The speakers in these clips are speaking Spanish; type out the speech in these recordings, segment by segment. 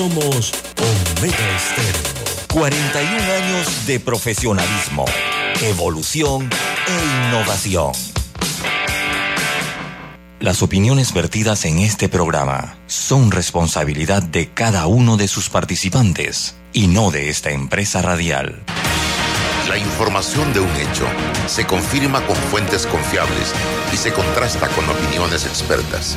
Somos Omega Estéreo. 41 años de profesionalismo, evolución e innovación. Las opiniones vertidas en este programa son responsabilidad de cada uno de sus participantes y no de esta empresa radial. La información de un hecho se confirma con fuentes confiables y se contrasta con opiniones expertas.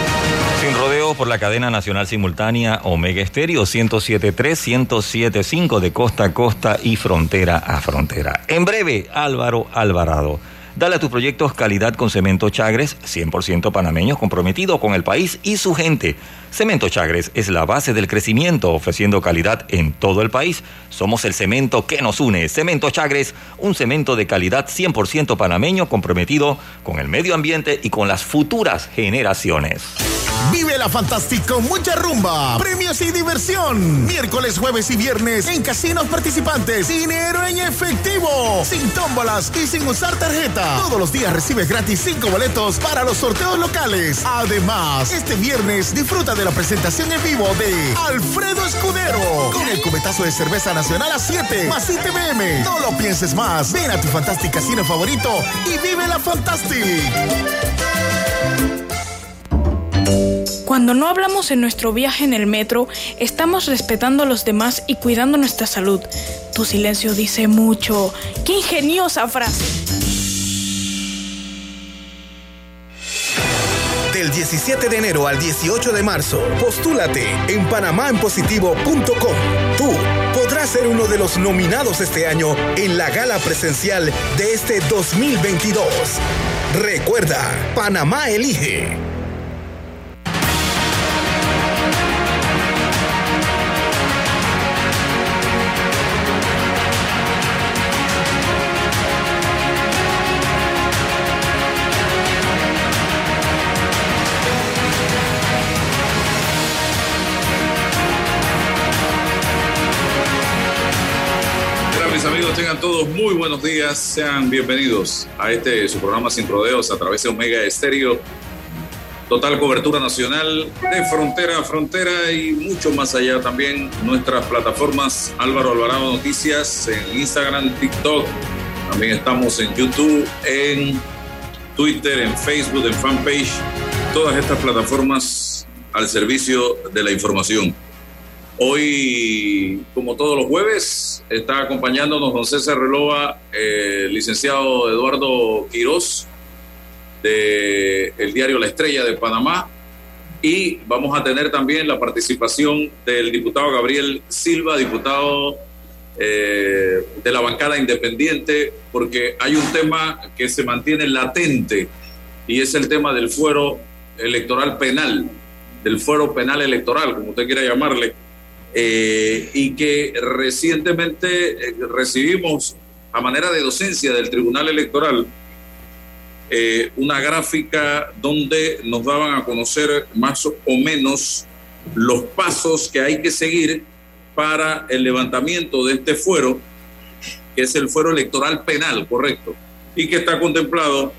Sin rodeo por la cadena nacional simultánea Omega Estéreo 1073, 1075 de costa a costa y frontera a frontera. En breve, Álvaro Alvarado. Dale a tus proyectos calidad con cemento Chagres, 100% panameño comprometido con el país y su gente. Cemento Chagres es la base del crecimiento, ofreciendo calidad en todo el país. Somos el cemento que nos une. Cemento Chagres, un cemento de calidad 100% panameño comprometido con el medio ambiente y con las futuras generaciones. Vive la Fantástico, mucha rumba, premios y diversión. Miércoles, jueves y viernes en casinos participantes. Dinero en efectivo, sin tómbolas y sin usar tarjeta. Todos los días recibes gratis cinco boletos para los sorteos locales. Además, este viernes disfruta de la presentación en vivo de Alfredo Escudero con el cubetazo de cerveza nacional a 7 más ITBM. No lo pienses más. Ven a tu Fantástico casino favorito y vive la Fantastic. Cuando no hablamos en nuestro viaje en el metro, estamos respetando a los demás y cuidando nuestra salud. Tu silencio dice mucho. ¡Qué ingeniosa frase! Del 17 de enero al 18 de marzo, postúlate en panamaenpositivo.com. Tú podrás ser uno de los nominados este año en la gala presencial de este 2022. Recuerda, Panamá elige. Todos muy buenos días. Sean bienvenidos a este su programa Sin Rodeos a través de Omega Estéreo. Total cobertura nacional de frontera a frontera y mucho más allá también. Nuestras plataformas Álvaro Alvarado Noticias en Instagram, TikTok. También estamos en YouTube, en Twitter, en Facebook, en fanpage. Todas estas plataformas al servicio de la información. Hoy, como todos los jueves, está acompañándonos don César Relova, eh, licenciado Eduardo Quirós, de el diario La Estrella de Panamá, y vamos a tener también la participación del diputado Gabriel Silva, diputado eh, de la bancada independiente, porque hay un tema que se mantiene latente y es el tema del fuero electoral penal, del fuero penal electoral, como usted quiera llamarle eh, y que recientemente eh, recibimos a manera de docencia del Tribunal Electoral eh, una gráfica donde nos daban a conocer más o menos los pasos que hay que seguir para el levantamiento de este fuero, que es el fuero electoral penal, correcto, y que está contemplado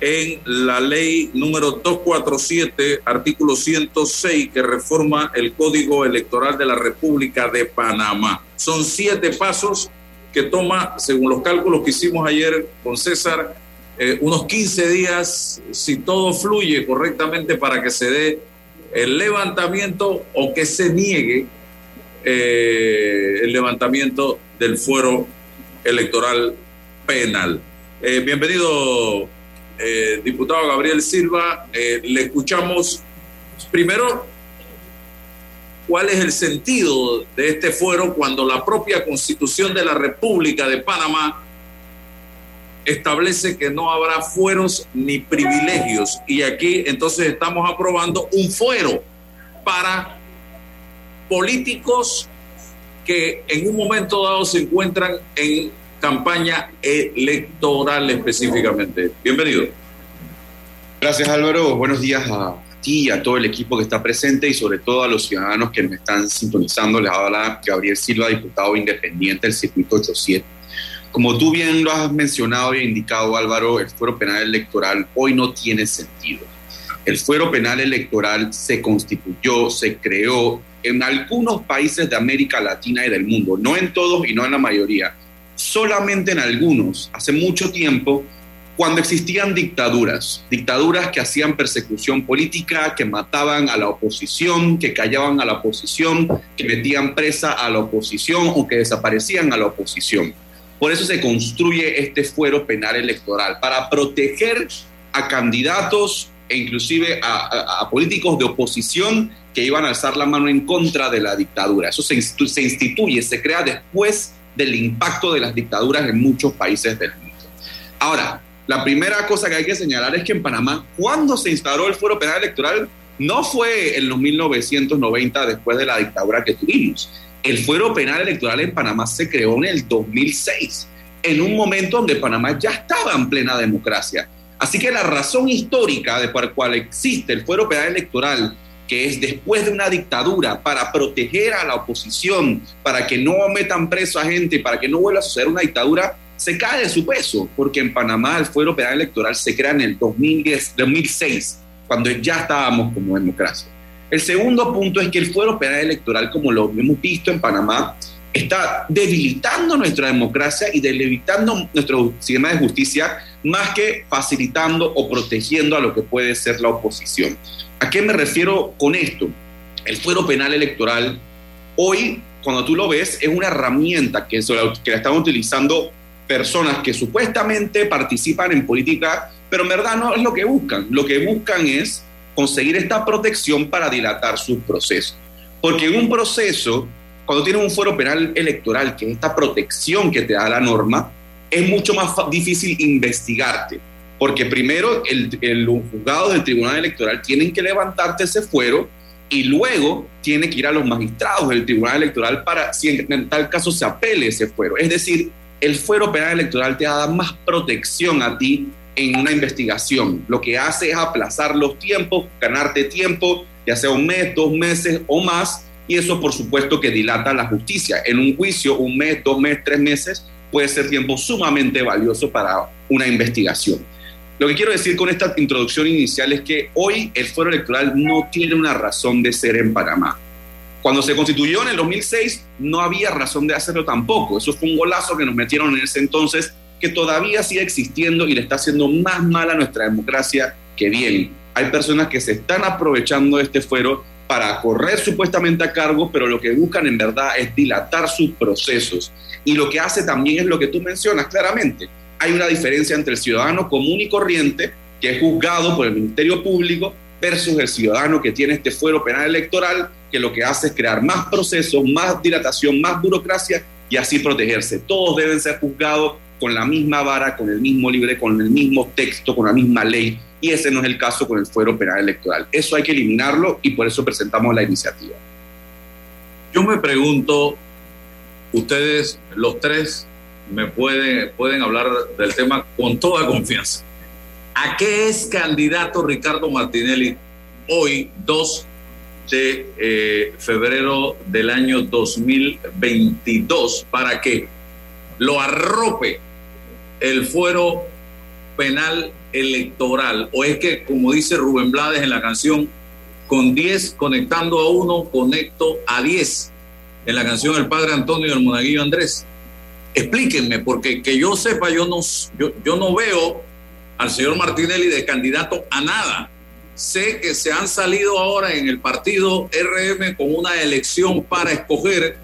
en la ley número 247, artículo 106, que reforma el Código Electoral de la República de Panamá. Son siete pasos que toma, según los cálculos que hicimos ayer con César, eh, unos 15 días, si todo fluye correctamente, para que se dé el levantamiento o que se niegue eh, el levantamiento del fuero electoral penal. Eh, bienvenido, eh, diputado Gabriel Silva, eh, le escuchamos primero cuál es el sentido de este fuero cuando la propia constitución de la República de Panamá establece que no habrá fueros ni privilegios. Y aquí entonces estamos aprobando un fuero para políticos que en un momento dado se encuentran en campaña electoral específicamente. Bienvenido. Gracias Álvaro, buenos días a ti, a todo el equipo que está presente y sobre todo a los ciudadanos que me están sintonizando. Les habla Gabriel Silva, diputado independiente del Circuito 87. Como tú bien lo has mencionado y indicado Álvaro, el fuero penal electoral hoy no tiene sentido. El fuero penal electoral se constituyó, se creó en algunos países de América Latina y del mundo, no en todos y no en la mayoría, solamente en algunos, hace mucho tiempo, cuando existían dictaduras, dictaduras que hacían persecución política, que mataban a la oposición, que callaban a la oposición, que metían presa a la oposición o que desaparecían a la oposición. Por eso se construye este fuero penal electoral, para proteger a candidatos e inclusive a, políticos de oposición que iban a alzar la mano en contra de la dictadura. Eso se, se instituye, se crea después del impacto de las dictaduras en muchos países del mundo. Ahora, la primera cosa que hay que señalar es que en Panamá, cuando se instauró el fuero penal electoral, no fue en los 1990 después de la dictadura que tuvimos. El fuero penal electoral en Panamá se creó en el 2006, en un momento donde Panamá ya estaba en plena democracia. Así que la razón histórica de por la cual existe el fuero penal electoral, que es después de una dictadura, para proteger a la oposición, para que no metan preso a gente, para que no vuelva a suceder una dictadura, se cae de su peso, porque en Panamá el fuero penal electoral se crea en el 2010, 2006, cuando ya estábamos como democracia. El segundo punto es que el fuero penal electoral, como lo hemos visto en Panamá, está debilitando nuestra democracia y debilitando nuestro sistema de justicia más que facilitando o protegiendo a lo que puede ser la oposición. ¿A qué me refiero con esto? El fuero penal electoral hoy, cuando tú lo ves, es una herramienta que, la están utilizando personas que supuestamente participan en política, pero en verdad no es lo que buscan. Lo que buscan es conseguir esta protección para dilatar sus procesos. Porque en un proceso cuando tienes un fuero penal electoral, que es esta protección que te da la norma, es mucho más difícil investigarte. Porque primero el, el, los juzgados del Tribunal Electoral tienen que levantarte ese fuero y luego tiene que ir a los magistrados del Tribunal Electoral para, si en, tal caso se apele ese fuero. Es decir, el fuero penal electoral te da más protección a ti en una investigación. Lo que hace es aplazar los tiempos, ganarte tiempo, ya sea un mes, dos meses o más, y eso por supuesto que dilata la justicia. En un juicio, un mes, dos meses, tres meses puede ser tiempo sumamente valioso para una investigación. Lo que quiero decir con esta introducción inicial es que hoy el fuero electoral no tiene una razón de ser en Panamá. Cuando se constituyó en el 2006 no había razón de hacerlo tampoco. Eso fue un golazo que nos metieron en ese entonces que todavía sigue existiendo y le está haciendo más mal a nuestra democracia que bien. Hay personas que se están aprovechando de este fuero para correr supuestamente a cargo, pero lo que buscan en verdad es dilatar sus procesos. Y lo que hace también es lo que tú mencionas claramente. Hay una diferencia entre el ciudadano común y corriente, que es juzgado por el Ministerio Público, versus el ciudadano que tiene este fuero penal electoral, que lo que hace es crear más procesos, más dilatación, más burocracia y así protegerse. Todos deben ser juzgados con la misma vara, con el mismo libre, con el mismo texto, con la misma ley y ese no es el caso con el fuero penal electoral. Eso hay que eliminarlo y por eso presentamos la iniciativa. Yo me pregunto, ustedes los tres me pueden, pueden hablar del tema con toda confianza. ¿A qué es candidato Ricardo Martinelli hoy, 2 de eh, febrero del año 2022, para que lo arrope el fuero penal electoral? ¿O es que, como dice Rubén Blades en la canción, con 10 conectando a uno, conecto a 10? En la canción El Padre Antonio y el Monaguillo Andrés. Explíquenme, porque que yo sepa, yo no, yo, yo no veo al señor Martinelli de candidato a nada. Sé que se han salido ahora en el partido RM con una elección para escoger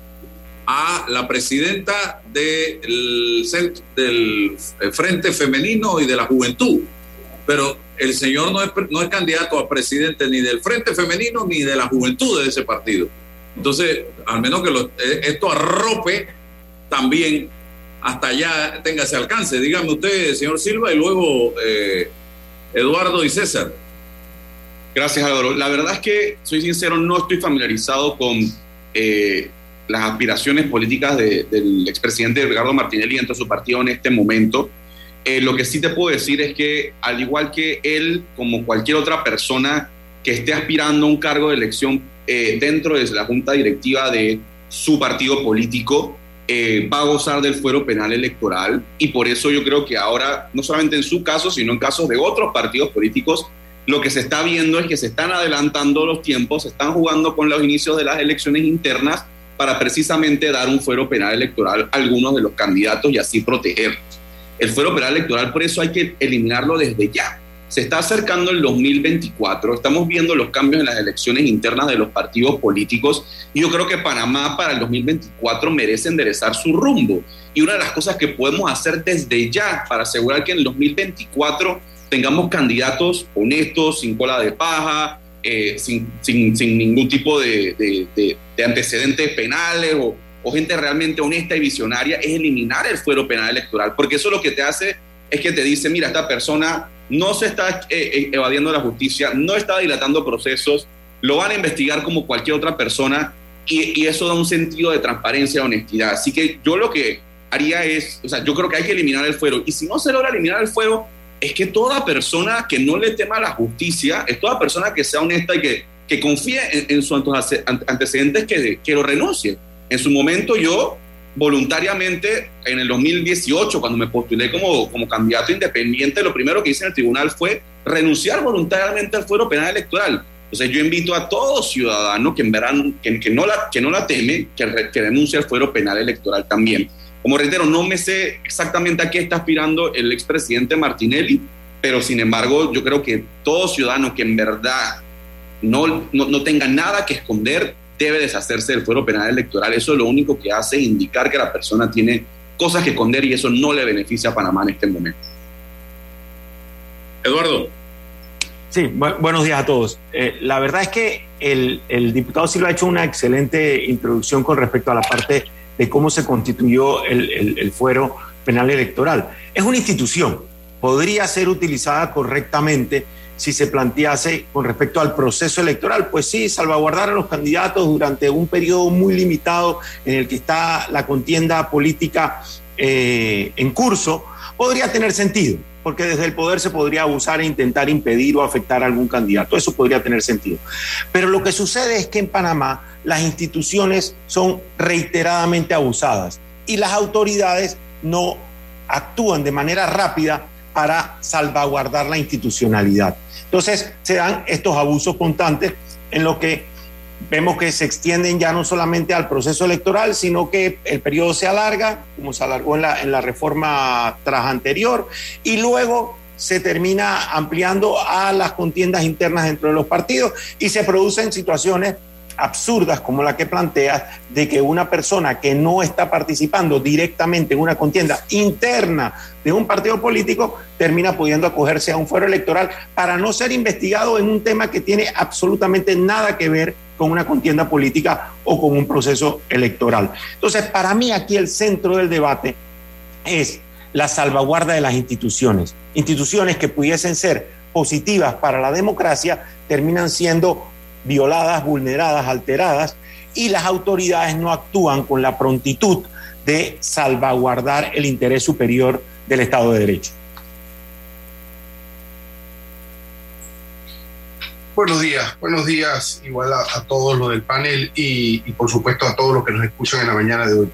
a la presidenta del, del Frente Femenino y de la Juventud. Pero el señor no es, no es candidato a presidente ni del Frente Femenino ni de la Juventud de ese partido. Entonces, al menos que eh, esto arrope también hasta allá tenga ese alcance. Dígame usted, señor Silva, y luego eh, Eduardo y César. Gracias, Álvaro. La verdad es que, soy sincero, no estoy familiarizado con eh, las aspiraciones políticas del expresidente Ricardo Martinelli dentro de su partido en este momento. Eh, lo que sí te puedo decir es que, al igual que él, como cualquier otra persona que esté aspirando a un cargo de elección eh, dentro de la junta directiva de su partido político, eh, va a gozar del fuero penal electoral y por eso yo creo que ahora, no solamente en su caso, sino en casos de otros partidos políticos, lo que se está viendo es que se están adelantando los tiempos, se están jugando con los inicios de las elecciones internas para precisamente dar un fuero penal electoral a algunos de los candidatos y así protegerlos. El fuero penal electoral, por eso hay que eliminarlo desde ya. Se está acercando el 2024, estamos viendo los cambios en las elecciones internas de los partidos políticos y yo creo que Panamá para el 2024 merece enderezar su rumbo. Y una de las cosas que podemos hacer desde ya para asegurar que en el 2024 tengamos candidatos honestos, sin cola de paja, eh, sin, sin, sin, ningún tipo de, de, de, antecedentes penales o, o, gente realmente honesta y visionaria, es eliminar el fuero penal electoral, porque eso lo que te hace es que te dice, mira, esta persona no se está eh, eh, evadiendo la justicia, no está dilatando procesos, lo van a investigar como cualquier otra persona y, y eso da un sentido de transparencia y honestidad. Así que yo lo que haría es, o sea, yo creo que hay que eliminar el fuero y si no se logra eliminar el fuero, es que toda persona que no le tema la justicia, es toda persona que sea honesta y que, que confíe en, sus antecedentes que, que lo renuncie. En su momento yo voluntariamente en el 2018, cuando me postulé como, como candidato independiente, lo primero que hice en el tribunal fue renunciar voluntariamente al fuero penal electoral. Entonces yo invito a todo ciudadano que en que, que, no, la, que no la teme, que, que renuncie al fuero penal electoral también. Como reitero, no me sé exactamente a qué está aspirando el expresidente Martinelli, pero sin embargo yo creo que todo ciudadano que en verdad no, no, no tenga nada que esconder debe deshacerse del fuero penal electoral. Eso es lo único que hace indicar que la persona tiene cosas que esconder y eso no le beneficia a Panamá en este momento. Eduardo. Sí, bu buenos días a todos. Eh, la verdad es que el, el, diputado Silva ha hecho una excelente introducción con respecto a la parte de cómo se constituyó el, el, fuero penal electoral. Es una institución, podría ser utilizada correctamente si se plantease con respecto al proceso electoral. Pues sí, salvaguardar a los candidatos durante un periodo muy limitado en el que está la contienda política eh, en curso, podría tener sentido, porque desde el poder se podría abusar e intentar impedir o afectar a algún candidato. Eso podría tener sentido. Pero lo que sucede es que en Panamá las instituciones son reiteradamente abusadas y las autoridades no actúan de manera rápida para salvaguardar la institucionalidad. Entonces se dan estos abusos constantes en lo que vemos que se extienden ya no solamente al proceso electoral, sino que el periodo se alarga, como se alargó en la, reforma tras anterior, y luego se termina ampliando a las contiendas internas dentro de los partidos y se producen situaciones absurdas como la que planteas de que una persona que no está participando directamente en una contienda interna de un partido político termina pudiendo acogerse a un fuero electoral para no ser investigado en un tema que tiene absolutamente nada que ver con una contienda política o con un proceso electoral. Entonces, para mí aquí el centro del debate es la salvaguarda de las instituciones. Instituciones que pudiesen ser positivas para la democracia terminan siendo violadas, vulneradas, alteradas, y las autoridades no actúan con la prontitud de salvaguardar el interés superior del Estado de Derecho. Buenos días, buenos días igual a, a todos los del panel y, y, por supuesto a todos los que nos escuchan en la mañana de hoy.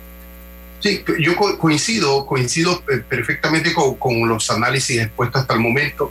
Sí, yo co coincido, coincido perfectamente con, con los análisis expuestos hasta el momento.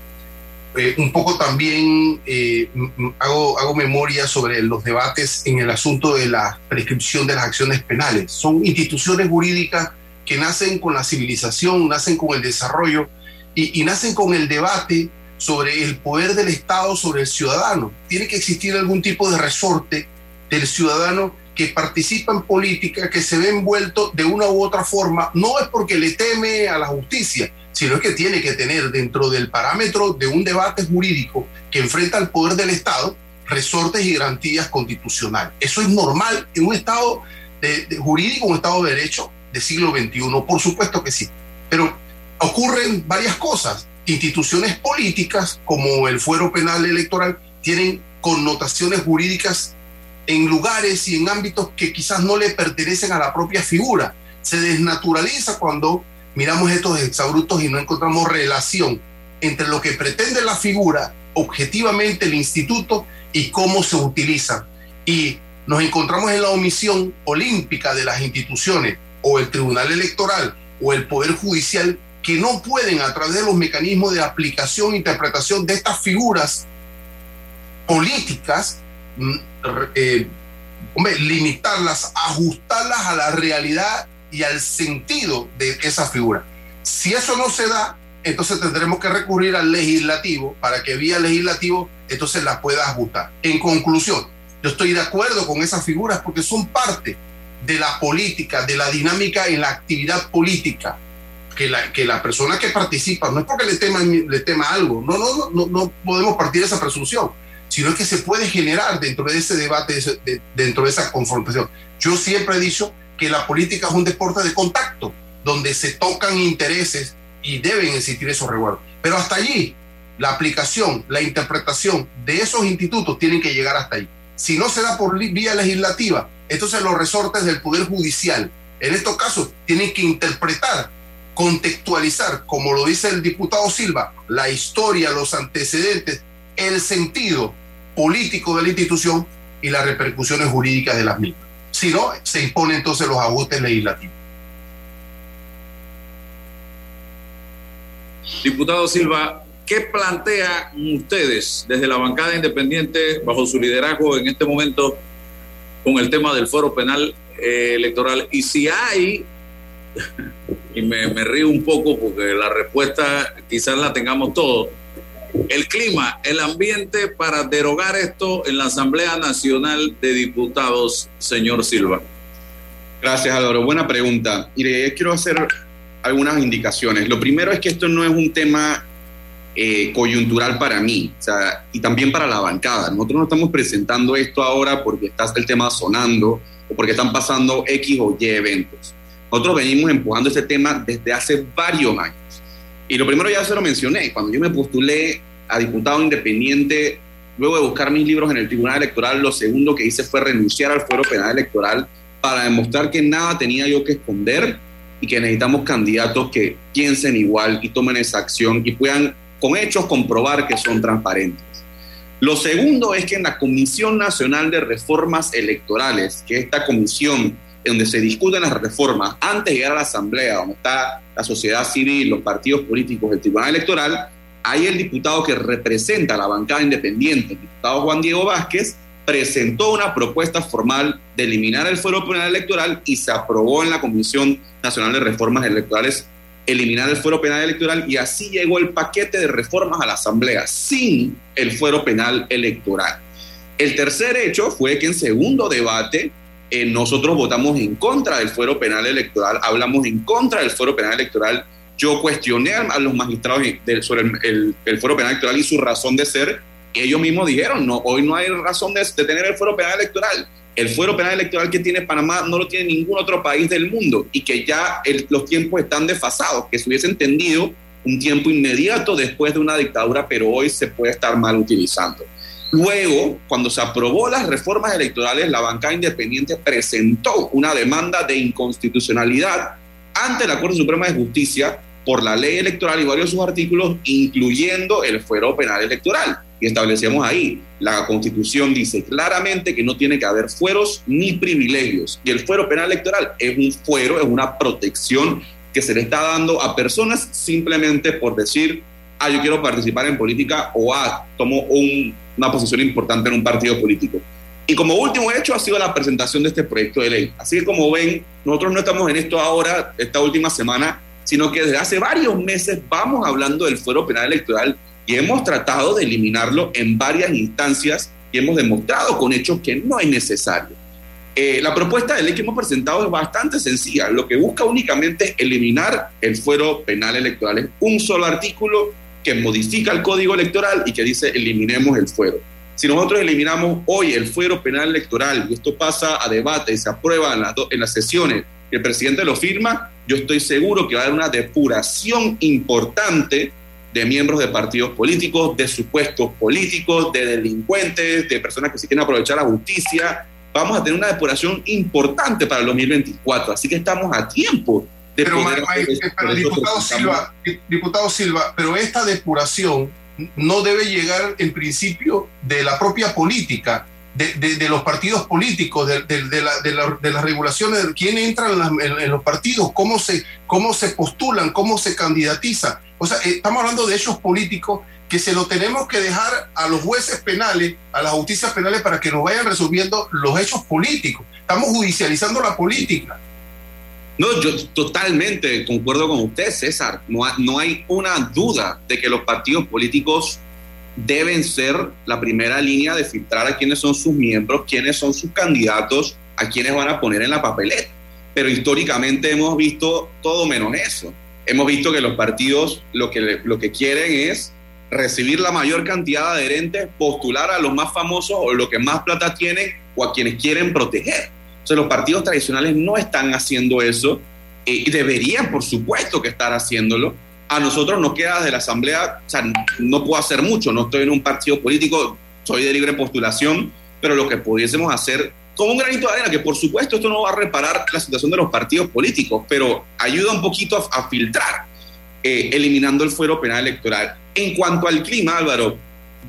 Eh, un poco también eh, hago, hago memoria sobre los debates en el asunto de la prescripción de las acciones penales. Son instituciones jurídicas que nacen con la civilización, nacen con el desarrollo y, y nacen con el debate sobre el poder del Estado sobre el ciudadano. Tiene que existir algún tipo de resorte del ciudadano que participa en política, que se ve envuelto de una u otra forma, no es porque le teme a la justicia, sino que tiene que tener dentro del parámetro de un debate jurídico que enfrenta al poder del Estado resortes y garantías constitucionales. Eso es normal en un Estado de, de jurídico, un Estado de Derecho del siglo XXI, por supuesto que sí. Pero ocurren varias cosas. Instituciones políticas como el fuero penal electoral tienen connotaciones jurídicas en lugares y en ámbitos que quizás no le pertenecen a la propia figura. Se desnaturaliza cuando miramos estos exabrutos y no encontramos relación entre lo que pretende la figura, objetivamente el instituto, y cómo se utiliza. Y nos encontramos en la omisión olímpica de las instituciones o el Tribunal Electoral o el Poder Judicial que no pueden a través de los mecanismos de aplicación e interpretación de estas figuras políticas mm, eh, limitarlas, ajustarlas a la realidad y al sentido de esa figura. Si eso no se da, entonces tendremos que recurrir al legislativo para que vía legislativo entonces las pueda ajustar. En conclusión, yo estoy de acuerdo con esas figuras porque son parte de la política, de la dinámica en la actividad política. Que la, que la persona que participa, no es porque le tema, le tema algo, no, no, no, no podemos partir de esa presunción, sino que se puede generar dentro de ese debate, dentro de esa confrontación. Yo siempre he dicho que la política es un deporte de contacto, donde se tocan intereses y deben existir esos recuerdos. Pero hasta allí, la aplicación, la interpretación de esos institutos tienen que llegar hasta ahí. Si no se da por vía legislativa, entonces los resortes del Poder Judicial, en estos casos, tienen que interpretar, contextualizar, como lo dice el diputado Silva, la historia, los antecedentes, el sentido político de la institución y las repercusiones jurídicas de las mismas. Si no, se imponen entonces los ajustes legislativos. Diputado Silva, ¿qué plantean ustedes desde la bancada independiente bajo su liderazgo en este momento con el tema del foro penal eh, electoral? Y si hay, y me, me río un poco porque la respuesta quizás la tengamos todos, el clima, el ambiente para derogar esto en la Asamblea Nacional de Diputados, señor Silva. Gracias, Álvaro. Buena pregunta. Mire, quiero hacer algunas indicaciones. Lo primero es que esto no es un tema eh, coyuntural para mí, o sea, y también para la bancada. Nosotros no estamos presentando esto ahora porque está el tema sonando o porque están pasando X o Y eventos. Nosotros venimos empujando este tema desde hace varios años. Y lo primero ya se lo mencioné, cuando yo me postulé a diputado independiente, luego de buscar mis libros en el Tribunal Electoral, lo segundo que hice fue renunciar al fuero penal electoral para demostrar que nada tenía yo que esconder y que necesitamos candidatos que piensen igual y tomen esa acción y puedan con hechos comprobar que son transparentes. Lo segundo es que en la Comisión Nacional de Reformas Electorales, que es esta comisión donde se discuten las reformas antes de llegar a la Asamblea, donde está la sociedad civil, los partidos políticos, el Tribunal Electoral, hay el diputado que representa a la bancada independiente, el diputado Juan Diego Vázquez, presentó una propuesta formal de eliminar el fuero penal electoral y se aprobó en la Comisión Nacional de Reformas Electorales eliminar el fuero penal electoral y así llegó el paquete de reformas a la Asamblea sin el fuero penal electoral. El tercer hecho fue que en segundo debate eh, nosotros votamos en contra del fuero penal electoral, hablamos en contra del fuero penal electoral. Yo cuestioné a los magistrados sobre el, el, fuero penal electoral y su razón de ser. Ellos mismos dijeron, no, hoy no hay razón de, tener el fuero penal electoral. El fuero penal electoral que tiene Panamá no lo tiene ningún otro país del mundo y que ya los tiempos están desfasados, que se hubiese entendido un tiempo inmediato después de una dictadura, pero hoy se puede estar mal utilizando. Luego, cuando se aprobó las reformas electorales, la bancada independiente presentó una demanda de inconstitucionalidad ante la Corte Suprema de Justicia por la ley electoral y varios de sus artículos, incluyendo el fuero penal electoral. Y establecemos ahí, la Constitución dice claramente que no tiene que haber fueros ni privilegios. Y el fuero penal electoral es un fuero, es una protección que se le está dando a personas simplemente por decir, ah, yo quiero participar en política o ah, tomo un una posición importante en un partido político. Y como último hecho ha sido la presentación de este proyecto de ley. Así que como ven, nosotros no estamos en esto ahora, esta última semana, sino que desde hace varios meses vamos hablando del fuero penal electoral y hemos tratado de eliminarlo en varias instancias y hemos demostrado con hechos que no es necesario. Eh, la propuesta de ley que hemos presentado es bastante sencilla. Lo que busca únicamente es eliminar el fuero penal electoral. Es un solo artículo que modifica el código electoral y que dice eliminemos el fuero. Si nosotros eliminamos hoy el fuero penal electoral y esto pasa a debate y se aprueba en, en las sesiones y el presidente lo firma, yo estoy seguro que va a haber una depuración importante de miembros de partidos políticos, de supuestos políticos, de delincuentes, de personas que se quieren aprovechar la justicia vamos a tener una depuración importante para el 2024. Así que estamos a tiempo de pero, poder pero diputado Silva, diputado Silva, pero esta depuración no debe llegar en principio de la propia política, de, de, los partidos políticos, de, de la, las regulaciones, de quién entra en, en, los partidos, cómo se, cómo se postulan, cómo se candidatizan. O sea, eh, estamos hablando de hechos políticos que se lo tenemos que dejar a los jueces penales, a las justicias penales, para que nos vayan resolviendo los hechos políticos. Estamos judicializando la política. No, yo totalmente concuerdo con usted, César. No, no hay una duda de que los partidos políticos deben ser la primera línea de filtrar a quiénes son sus miembros, quiénes son sus candidatos, a quiénes van a poner en la papeleta. Pero históricamente hemos visto todo menos eso. Hemos visto que los partidos lo que, lo que quieren es recibir la mayor cantidad de adherentes, postular a los más famosos o los que más plata tienen o a quienes quieren proteger los partidos tradicionales no están haciendo eso eh, y deberían, por supuesto, que estar haciéndolo. A nosotros nos queda de la Asamblea, o sea, no puedo hacer mucho, no estoy en un partido político, soy de libre postulación, pero lo que pudiésemos hacer como un granito de arena, que por supuesto esto no va a reparar la situación de los partidos políticos, pero ayuda un poquito a, filtrar, eh, eliminando el fuero penal electoral. En cuanto al clima, Álvaro,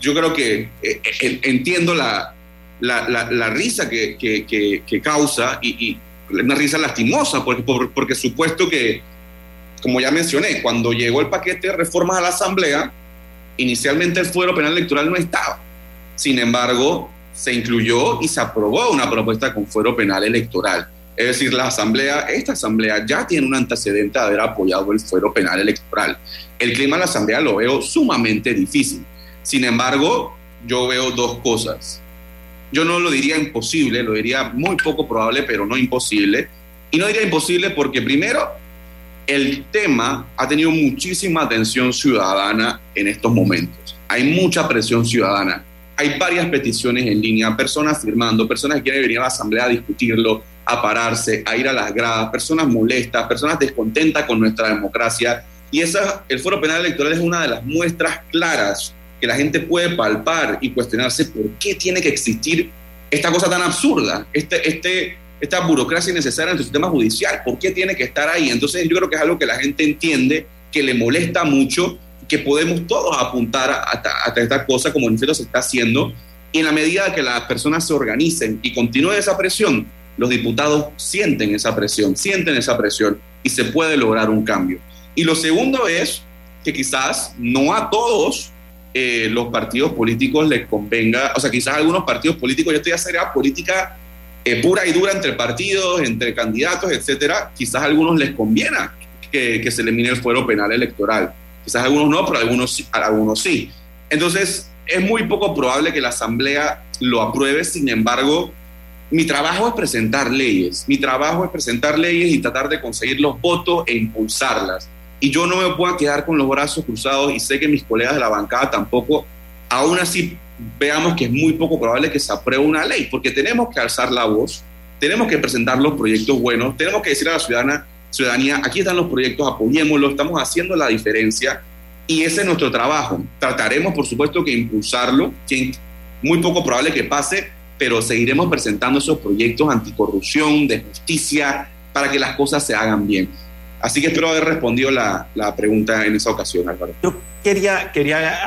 yo creo que eh, entiendo la, la, la, risa que, que, causa y, una risa lastimosa, porque, porque supuesto que, como ya mencioné, cuando llegó el paquete de reformas a la Asamblea, inicialmente el fuero penal electoral no estaba. Sin embargo, se incluyó y se aprobó una propuesta con fuero penal electoral. Es decir, la Asamblea, esta Asamblea ya tiene un antecedente de haber apoyado el fuero penal electoral. El clima de la Asamblea lo veo sumamente difícil. Sin embargo, yo veo dos cosas yo no lo diría imposible, lo diría muy poco probable, pero no imposible. Y no diría imposible porque primero, el tema ha tenido muchísima atención ciudadana en estos momentos. Hay mucha presión ciudadana. Hay varias peticiones en línea, personas firmando, personas que quieren venir a la asamblea a discutirlo, a pararse, a ir a las gradas, personas molestas, personas descontentas con nuestra democracia. Y esa, el Foro Penal Electoral es una de las muestras claras que la gente puede palpar y cuestionarse por qué tiene que existir esta cosa tan absurda, este, este, esta burocracia innecesaria en el sistema judicial, por qué tiene que estar ahí. Entonces yo creo que es algo que la gente entiende, que le molesta mucho, que podemos todos apuntar a, esta cosa como en efecto se está haciendo. Y en la medida que las personas se organicen y continúe esa presión, los diputados sienten esa presión, sienten esa presión y se puede lograr un cambio. Y lo segundo es que quizás no a todos eh, los partidos políticos les convenga, o sea, quizás algunos partidos políticos, yo estoy a sería política eh, pura y dura entre partidos, entre candidatos, etcétera, quizás a algunos les conviene que, que, se elimine el fuero penal electoral. Quizás a algunos no, pero a algunos, a algunos sí. Entonces, es muy poco probable que la Asamblea lo apruebe, sin embargo, mi trabajo es presentar leyes, mi trabajo es presentar leyes y tratar de conseguir los votos e impulsarlas y yo no me puedo quedar con los brazos cruzados y sé que mis colegas de la bancada tampoco, aún así veamos que es muy poco probable que se apruebe una ley, porque tenemos que alzar la voz, tenemos que presentar los proyectos buenos, tenemos que decir a la ciudadana, ciudadanía, aquí están los proyectos, apoyémoslos, estamos haciendo la diferencia y ese es nuestro trabajo. Trataremos, por supuesto, que impulsarlo, que muy poco probable que pase, pero seguiremos presentando esos proyectos anticorrupción, de justicia, para que las cosas se hagan bien. Así que espero haber respondido la, pregunta en esa ocasión, Álvaro. Yo quería, quería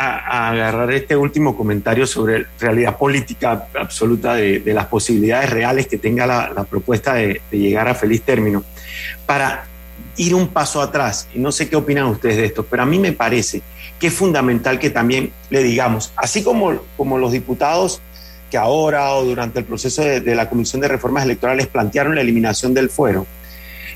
agarrar este último comentario sobre realidad política absoluta de, las posibilidades reales que tenga la, propuesta de, llegar a feliz término, para ir un paso atrás. Y no sé qué opinan ustedes de esto, pero a mí me parece que es fundamental que también le digamos, así como, como los diputados que ahora o durante el proceso de, de la Comisión de Reformas Electorales plantearon la eliminación del fuero,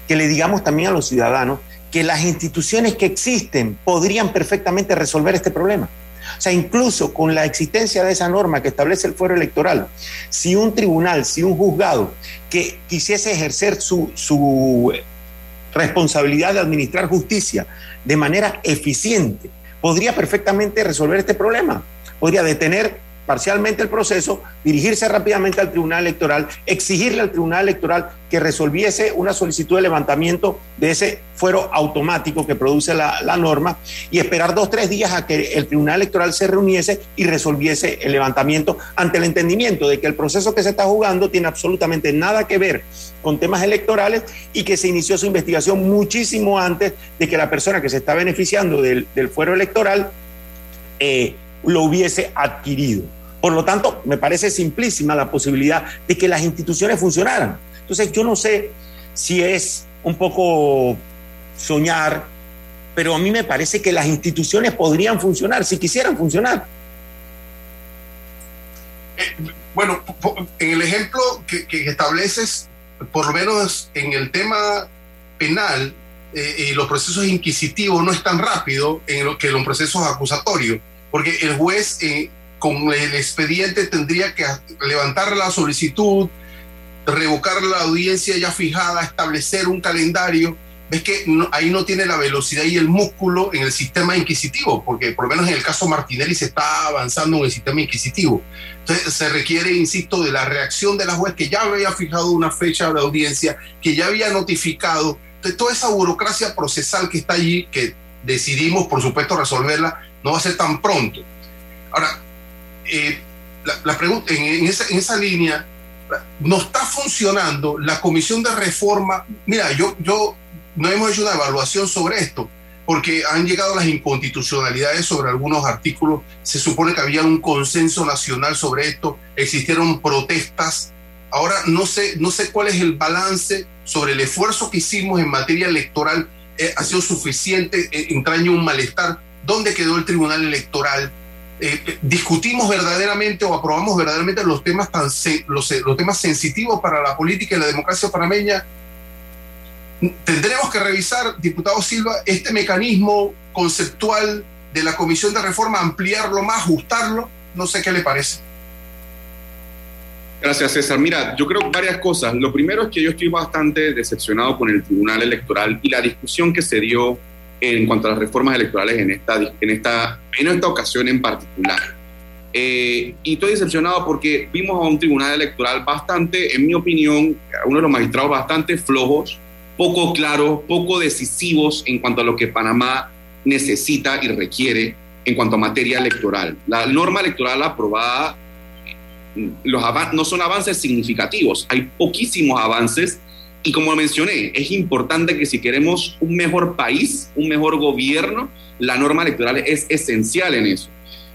que le digamos también a los ciudadanos que las instituciones que existen podrían perfectamente resolver este problema. O sea, incluso con la existencia de esa norma que establece el fuero electoral, si un tribunal, si un juzgado que quisiese ejercer su, su responsabilidad de administrar justicia de manera eficiente, podría perfectamente resolver este problema. Podría detener parcialmente el proceso, dirigirse rápidamente al Tribunal Electoral, exigirle al Tribunal Electoral que resolviese una solicitud de levantamiento de ese fuero automático que produce la, la norma y esperar dos, tres días a que el Tribunal Electoral se reuniese y resolviese el levantamiento ante el entendimiento de que el proceso que se está jugando tiene absolutamente nada que ver con temas electorales y que se inició su investigación muchísimo antes de que la persona que se está beneficiando del, del fuero electoral eh, lo hubiese adquirido. Por lo tanto, me parece simplísima la posibilidad de que las instituciones funcionaran. Entonces, yo no sé si es un poco soñar, pero a mí me parece que las instituciones podrían funcionar si quisieran funcionar. Eh, bueno, en el ejemplo que, que, estableces, por lo menos en el tema penal, eh, y los procesos inquisitivos no es tan rápido en lo que los procesos acusatorios, porque el juez eh, con el expediente tendría que levantar la solicitud, revocar la audiencia ya fijada, establecer un calendario. Ves que ahí no tiene la velocidad y el músculo en el sistema inquisitivo, porque por lo menos en el caso Martinelli se está avanzando en el sistema inquisitivo. Entonces se requiere, insisto, de la reacción de la juez que ya había fijado una fecha de audiencia, que ya había notificado. Entonces, toda esa burocracia procesal que está allí, que decidimos, por supuesto, resolverla, no va a ser tan pronto. Ahora, eh, la, pregunta, en, esa, en, esa, línea, no está funcionando la comisión de reforma. Mira, yo, yo no hemos hecho una evaluación sobre esto, porque han llegado las inconstitucionalidades sobre algunos artículos. Se supone que había un consenso nacional sobre esto, existieron protestas. Ahora no sé, no sé cuál es el balance sobre el esfuerzo que hicimos en materia electoral. Eh, ha sido suficiente, eh, entraña un malestar. ¿Dónde quedó el Tribunal Electoral? Eh, discutimos verdaderamente o aprobamos verdaderamente los temas, tan los, los temas sensitivos para la política y la democracia panameña, tendremos que revisar, diputado Silva, este mecanismo conceptual de la Comisión de Reforma, ampliarlo más, ajustarlo. No sé qué le parece. Gracias, César. Mira, yo creo varias cosas. Lo primero es que yo estoy bastante decepcionado con el Tribunal Electoral y la discusión que se dio en cuanto a las reformas electorales en esta, en esta, en esta ocasión en particular. Eh, y estoy decepcionado porque vimos a un tribunal electoral bastante, en mi opinión, uno de los magistrados bastante flojos, poco claros, poco decisivos en cuanto a lo que Panamá necesita y requiere en cuanto a materia electoral. La norma electoral aprobada los no son avances significativos, hay poquísimos avances y como mencioné, es importante que si queremos un mejor país, un mejor gobierno, la norma electoral es esencial en eso.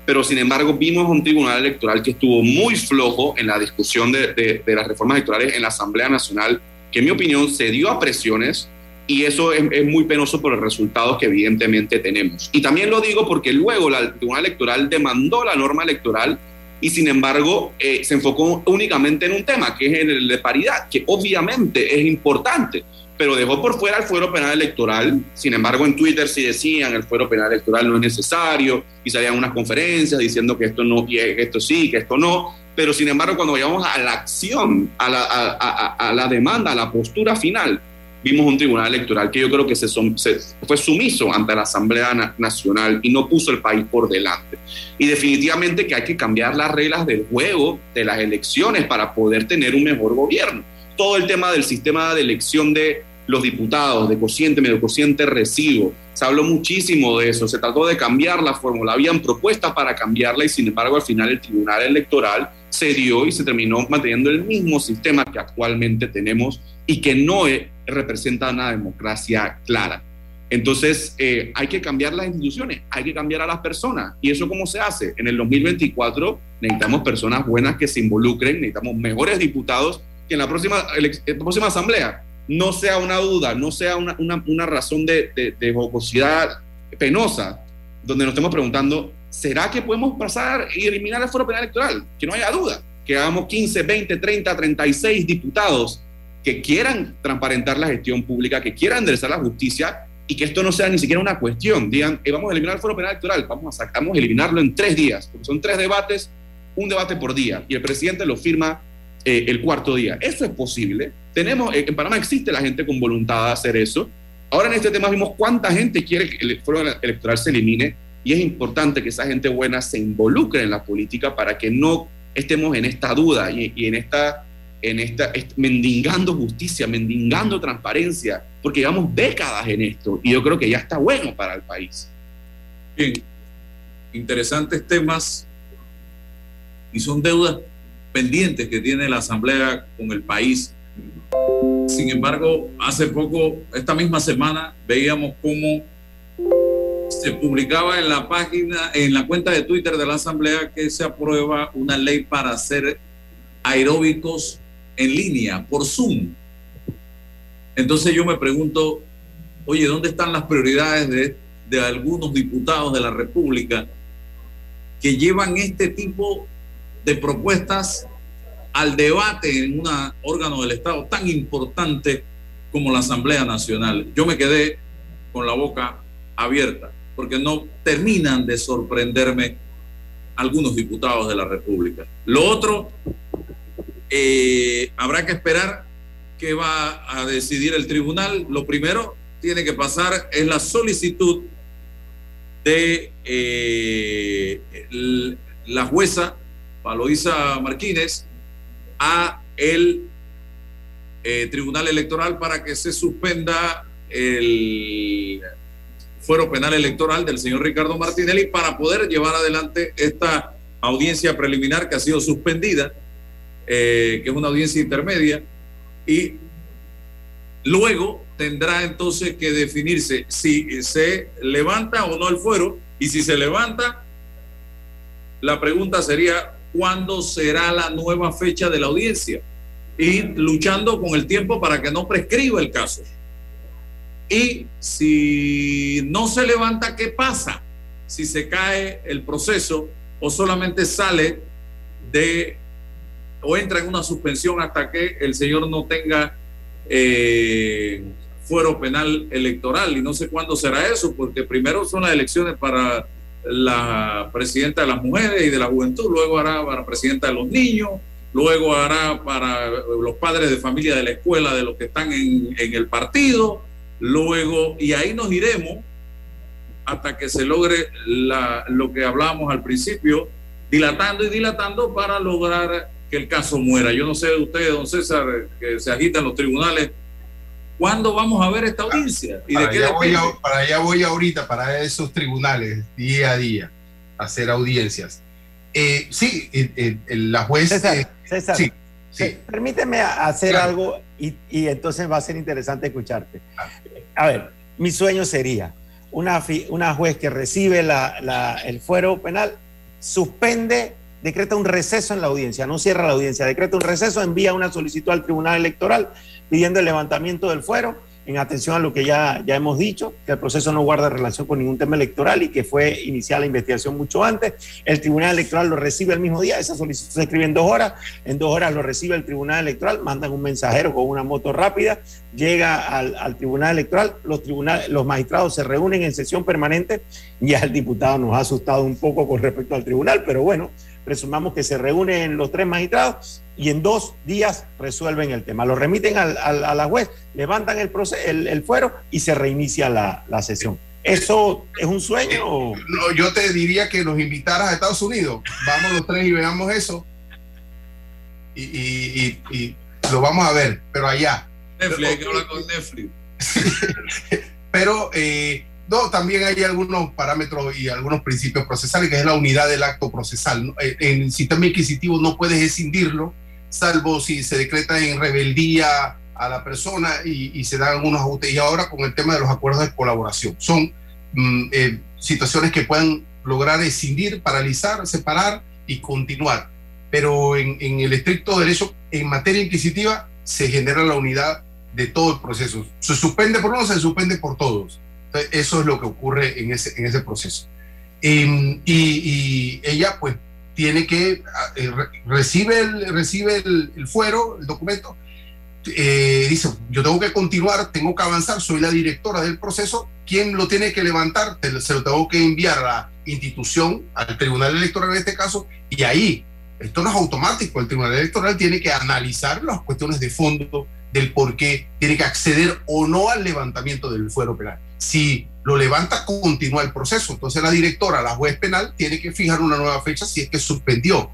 Pero sin embargo, vimos un tribunal electoral que estuvo muy flojo en la discusión de, las reformas electorales en la Asamblea Nacional, que en mi opinión se dio a presiones y eso es, muy penoso por los resultados que evidentemente tenemos. Y también lo digo porque luego el Tribunal Electoral demandó la norma electoral y sin embargo eh, se enfocó únicamente en un tema, que es el de paridad, que obviamente es importante, pero dejó por fuera el fuero penal electoral. Sin embargo, en Twitter sí decían el fuero penal electoral no es necesario y salían unas conferencias diciendo que esto no, que esto sí, que esto no. Pero sin embargo, cuando vayamos a la acción, a la, a la demanda, a la postura final, vimos un tribunal electoral que yo creo que se, fue sumiso ante la Asamblea Nacional y no puso el país por delante. Y definitivamente que hay que cambiar las reglas del juego de las elecciones para poder tener un mejor gobierno. Todo el tema del sistema de elección de los diputados, de cociente, medio cociente, recibo. Se habló muchísimo de eso, se trató de cambiar la fórmula, habían propuestas para cambiarla y sin embargo al final el Tribunal Electoral se dio y se terminó manteniendo el mismo sistema que actualmente tenemos y que no representa una democracia clara. Entonces, eh, hay que cambiar las instituciones, hay que cambiar a las personas. ¿Y eso cómo se hace? En el 2024 necesitamos personas buenas que se involucren, necesitamos mejores diputados que en la próxima, la próxima asamblea no sea una duda, no sea una, una, una razón de, de, de penosa, donde nos estemos preguntando, ¿será que podemos pasar y eliminar el foro penal electoral? Que no haya duda, que hagamos 15, 20, 30, 36 diputados que quieran transparentar la gestión pública, que quieran enderezar la justicia y que esto no sea ni siquiera una cuestión. Digan, eh, vamos a eliminar el foro penal electoral, vamos a, a eliminarlo en tres días, porque son tres debates, un debate por día, y el presidente lo firma eh, el cuarto día. Eso es posible. Tenemos, eh, en Panamá existe la gente con voluntad de hacer eso. Ahora en este tema vimos cuánta gente quiere que el foro electoral se elimine y es importante que esa gente buena se involucre en la política para que no estemos en esta duda y en esta en esta mendigando justicia, mendigando transparencia, porque llevamos décadas en esto y yo creo que ya está bueno para el país. Bien, interesantes temas y son deudas pendientes que tiene la Asamblea con el país. Sin embargo, hace poco, esta misma semana, veíamos cómo se publicaba en la página, en la cuenta de Twitter de la Asamblea que se aprueba una ley para hacer aeróbicos en línea, por Zoom. Entonces yo me pregunto, oye, ¿dónde están las prioridades de, de algunos diputados de la República que llevan este tipo de propuestas al debate en un órgano del Estado tan importante como la Asamblea Nacional? Yo me quedé con la boca abierta porque no terminan de sorprenderme algunos diputados de la República. Lo otro, eh, habrá que esperar qué va a decidir el tribunal. Lo primero tiene que pasar es la solicitud de eh, la jueza Paloisa Martínez a el eh, Tribunal Electoral para que se suspenda el fuero penal electoral del señor Ricardo Martinelli para poder llevar adelante esta audiencia preliminar que ha sido suspendida eh, que es una audiencia intermedia, y luego tendrá entonces que definirse si se levanta o no el fuero, y si se levanta, la pregunta sería, ¿cuándo será la nueva fecha de la audiencia? Y luchando con el tiempo para que no prescriba el caso. Y si no se levanta, ¿qué pasa? Si se cae el proceso o solamente sale de o entra en una suspensión hasta que el señor no tenga eh, fuero penal electoral. Y no sé cuándo será eso, porque primero son las elecciones para la presidenta de las mujeres y de la juventud, luego hará para presidenta de los niños, luego hará para los padres de familia de la escuela, de los que están en, en el partido, luego, y ahí nos iremos hasta que se logre lo que hablábamos al principio, dilatando y dilatando para lograr que el caso muera. Yo no sé de ustedes, don César, que se agitan los tribunales. ¿Cuándo vamos a ver esta audiencia? ¿Y para, de qué allá voy a, para allá voy ahorita, para esos tribunales, día a día, a hacer audiencias. Eh, sí, la juez... César, eh, César sí, sí. permíteme hacer Claro. algo y, y entonces va a ser interesante escucharte. A ver, mi sueño sería una, fi- una juez que recibe la- la- el fuero penal, suspende, decreta un receso en la audiencia, no cierra la audiencia, decreta un receso, envía una solicitud al Tribunal Electoral pidiendo el levantamiento del fuero, en atención a lo que ya, ya hemos dicho, que el proceso no guarda relación con ningún tema electoral y que fue iniciada la investigación mucho antes. El Tribunal Electoral lo recibe el mismo día, esa solicitud se escribe en dos horas, en dos horas lo recibe el Tribunal Electoral, mandan un mensajero con una moto rápida, llega al, al Tribunal Electoral, los, tribunales, los magistrados se reúnen en sesión permanente, ya el diputado nos ha asustado un poco con respecto al tribunal, pero bueno, presumamos que se reúnen los tres magistrados y en dos días resuelven el tema. Lo remiten al, al, a la juez, levantan el, proceso, el, el fuero y se reinicia la, la, sesión. ¿Eso es un sueño? O? No, yo te diría que nos invitaras a Estados Unidos. Vamos los tres y veamos eso. Y, y, y, y lo vamos a ver, pero allá. Netflix, hay que hablar con Netflix. pero eh, no, también hay algunos parámetros y algunos principios procesales, que es la unidad del acto procesal. Eh, En el sistema inquisitivo no puedes escindirlo, salvo si se decreta en rebeldía a la persona y, y se dan algunos ajustes. Y ahora con el tema de los acuerdos de colaboración. Son mm, eh, situaciones que pueden lograr escindir, paralizar, separar y continuar. Pero en, en el estricto derecho, en materia inquisitiva, se genera la unidad de todo el proceso. Se suspende por uno, se suspende por todos. Eso es lo que ocurre en ese, en ese proceso. Eh, y, y, ella, pues, tiene que, eh, recibe, el, recibe el, el, fuero, el documento, eh, dice, yo tengo que continuar, tengo que avanzar, soy la directora del proceso, ¿quién lo tiene que levantar? Se lo tengo que enviar a la institución, al Tribunal Electoral en este caso, y ahí, esto no es automático, el Tribunal Electoral tiene que analizar las cuestiones de fondo del por qué tiene que acceder o no al levantamiento del fuero penal. Si lo levanta, continúa el proceso. Entonces la directora, la juez penal, tiene que fijar una nueva fecha si es que suspendió.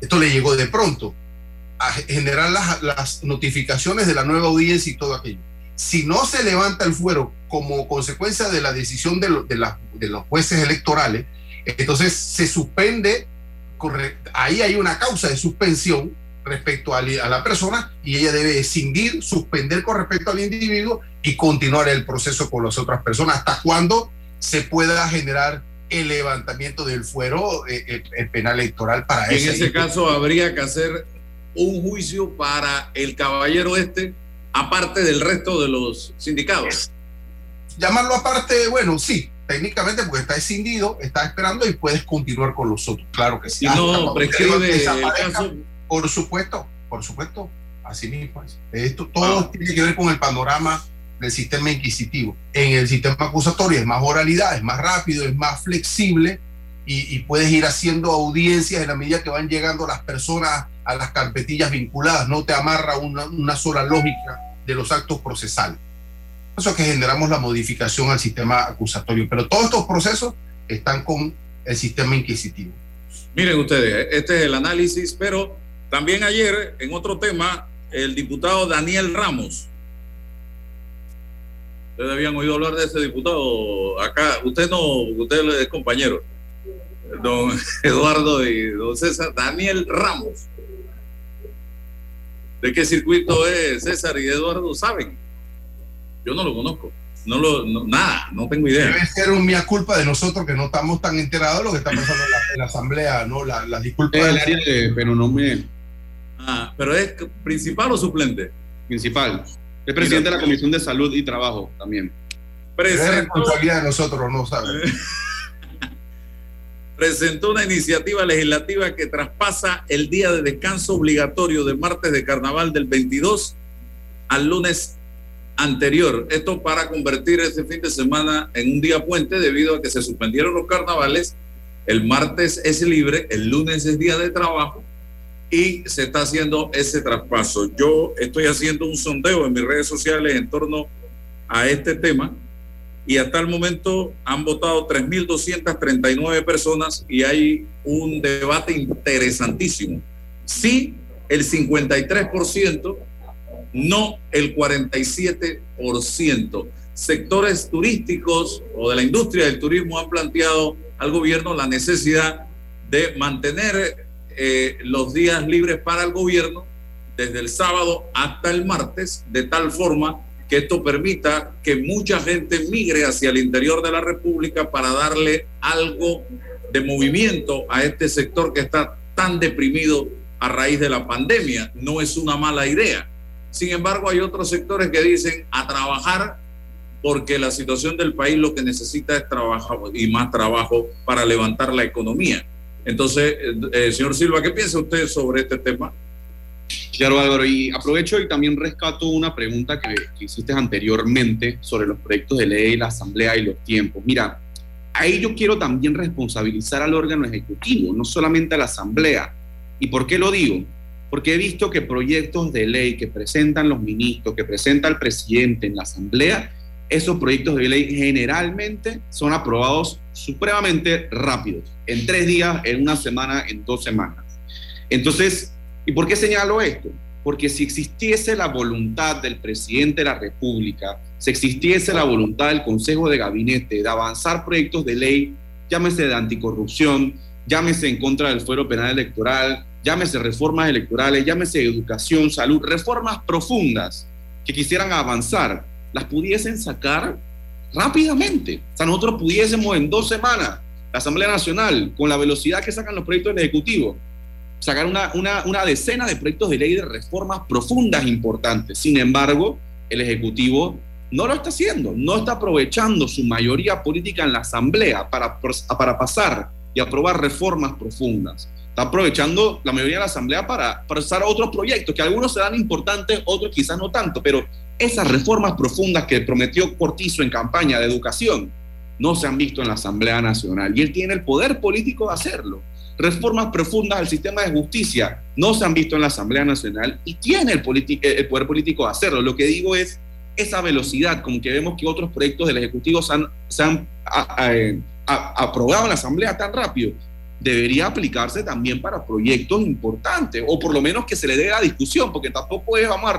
Esto le llegó de pronto a generar las, notificaciones de la nueva audiencia y todo aquello. Si no se levanta el fuero como consecuencia de la decisión de, lo- de de los jueces electorales, entonces se suspende, ahí hay una causa de suspensión respecto a la persona y ella debe escindir, suspender con respecto al individuo y continuar el proceso con las otras personas hasta cuando se pueda generar el levantamiento del fuero eh, eh, eh, penal electoral para en ese caso habría que hacer un juicio para el caballero este, aparte del resto de los sindicados. llamarlo aparte, bueno, sí, técnicamente porque está escindido, está esperando y puedes continuar con los otros, claro que sí. No prescribe el caso, Por supuesto, por supuesto, así mismo es. Esto todo tiene que ver con el panorama del sistema inquisitivo. En el sistema acusatorio es más oralidad, es más rápido, es más flexible y, puedes ir haciendo audiencias en la medida que van llegando las personas a las carpetillas vinculadas, no te amarra una, una sola lógica de los actos procesales. Eso es que generamos la modificación al sistema acusatorio, pero todos estos procesos están con el sistema inquisitivo. Miren ustedes, este es el análisis, pero también ayer, en otro tema, el diputado Daniel Ramos. Ustedes habían oído hablar de ese diputado acá. Usted no, usted es compañero. Don Eduardo y don César. Daniel Ramos. ¿De qué circuito es César y Eduardo? ¿Saben? Yo no lo conozco. No lo, no- nada, no tengo idea. Debe ser un mía culpa de nosotros que no estamos tan enterados de lo que está pasando en la, en la asamblea, ¿no? La, la disculpa. Es el área de, pero no me. Ah, pero es principal o suplente. Principal. Es presidente de la Comisión de Salud y Trabajo también. es Presentó, responsabilidad de nosotros, no presentó una iniciativa legislativa que traspasa el día de descanso obligatorio de martes de carnaval del 22 al lunes anterior. Esto para convertir ese fin de semana en un día puente debido a que se suspendieron los carnavales. El martes es libre, el lunes es día de trabajo y se está haciendo ese traspaso. Yo estoy haciendo un sondeo en mis redes sociales en torno a este tema y hasta el momento han votado 3.239 personas y hay un debate interesantísimo. Sí, el 53%, no el 47%. Sectores turísticos o de la industria del turismo han planteado al gobierno la necesidad de mantener eh, los días libres para el gobierno desde el sábado hasta el martes, de tal forma que esto permita que mucha gente migre hacia el interior de la República para darle algo de movimiento a este sector que está tan deprimido a raíz de la pandemia. No es una mala idea. Sin embargo, hay otros sectores que dicen a trabajar porque la situación del país lo que necesita es trabajo y más trabajo para levantar la economía. Entonces, eh, eh, señor Silva, ¿qué piensa usted sobre este tema? Claro, Álvaro, y aprovecho y también rescato una pregunta que, hiciste anteriormente sobre los proyectos de ley, la asamblea y los tiempos. Mira, ahí yo quiero también responsabilizar al órgano ejecutivo, no solamente a la asamblea. ¿Y por qué lo digo? Porque he visto que proyectos de ley que presentan los ministros, que presenta el presidente en la asamblea, esos proyectos de ley generalmente son aprobados supremamente rápidos, en tres días, en una semana, en dos semanas. Entonces, ¿y por qué señalo esto? Porque si existiese la voluntad del presidente de la República, si existiese la voluntad del Consejo de Gabinete de avanzar proyectos de ley, llámese de anticorrupción, llámese en contra del fuero penal electoral, llámese reformas electorales, llámese educación, salud, reformas profundas que quisieran avanzar, las pudiesen sacar rápidamente. O sea, nosotros pudiésemos en dos semanas, la Asamblea Nacional, con la velocidad que sacan los proyectos del Ejecutivo, sacar una, una, una decena de proyectos de ley de reformas profundas importantes. Sin embargo, el Ejecutivo no lo está haciendo, no está aprovechando su mayoría política en la Asamblea para, para pasar y aprobar reformas profundas. Está aprovechando la mayoría de la Asamblea para pasar a otros proyectos, que algunos serán importantes, otros quizás no tanto, pero esas reformas profundas que prometió Cortizo en campaña de educación no se han visto en la Asamblea Nacional y él tiene el poder político de hacerlo. Reformas profundas al sistema de justicia no se han visto en la Asamblea Nacional y tiene el, el poder político de hacerlo. Lo que digo es esa velocidad, como que vemos que otros proyectos del Ejecutivo se han, eh, aprobado en la Asamblea tan rápido, debería aplicarse también para proyectos importantes, o por lo menos que se le dé la discusión, porque tampoco es, vamos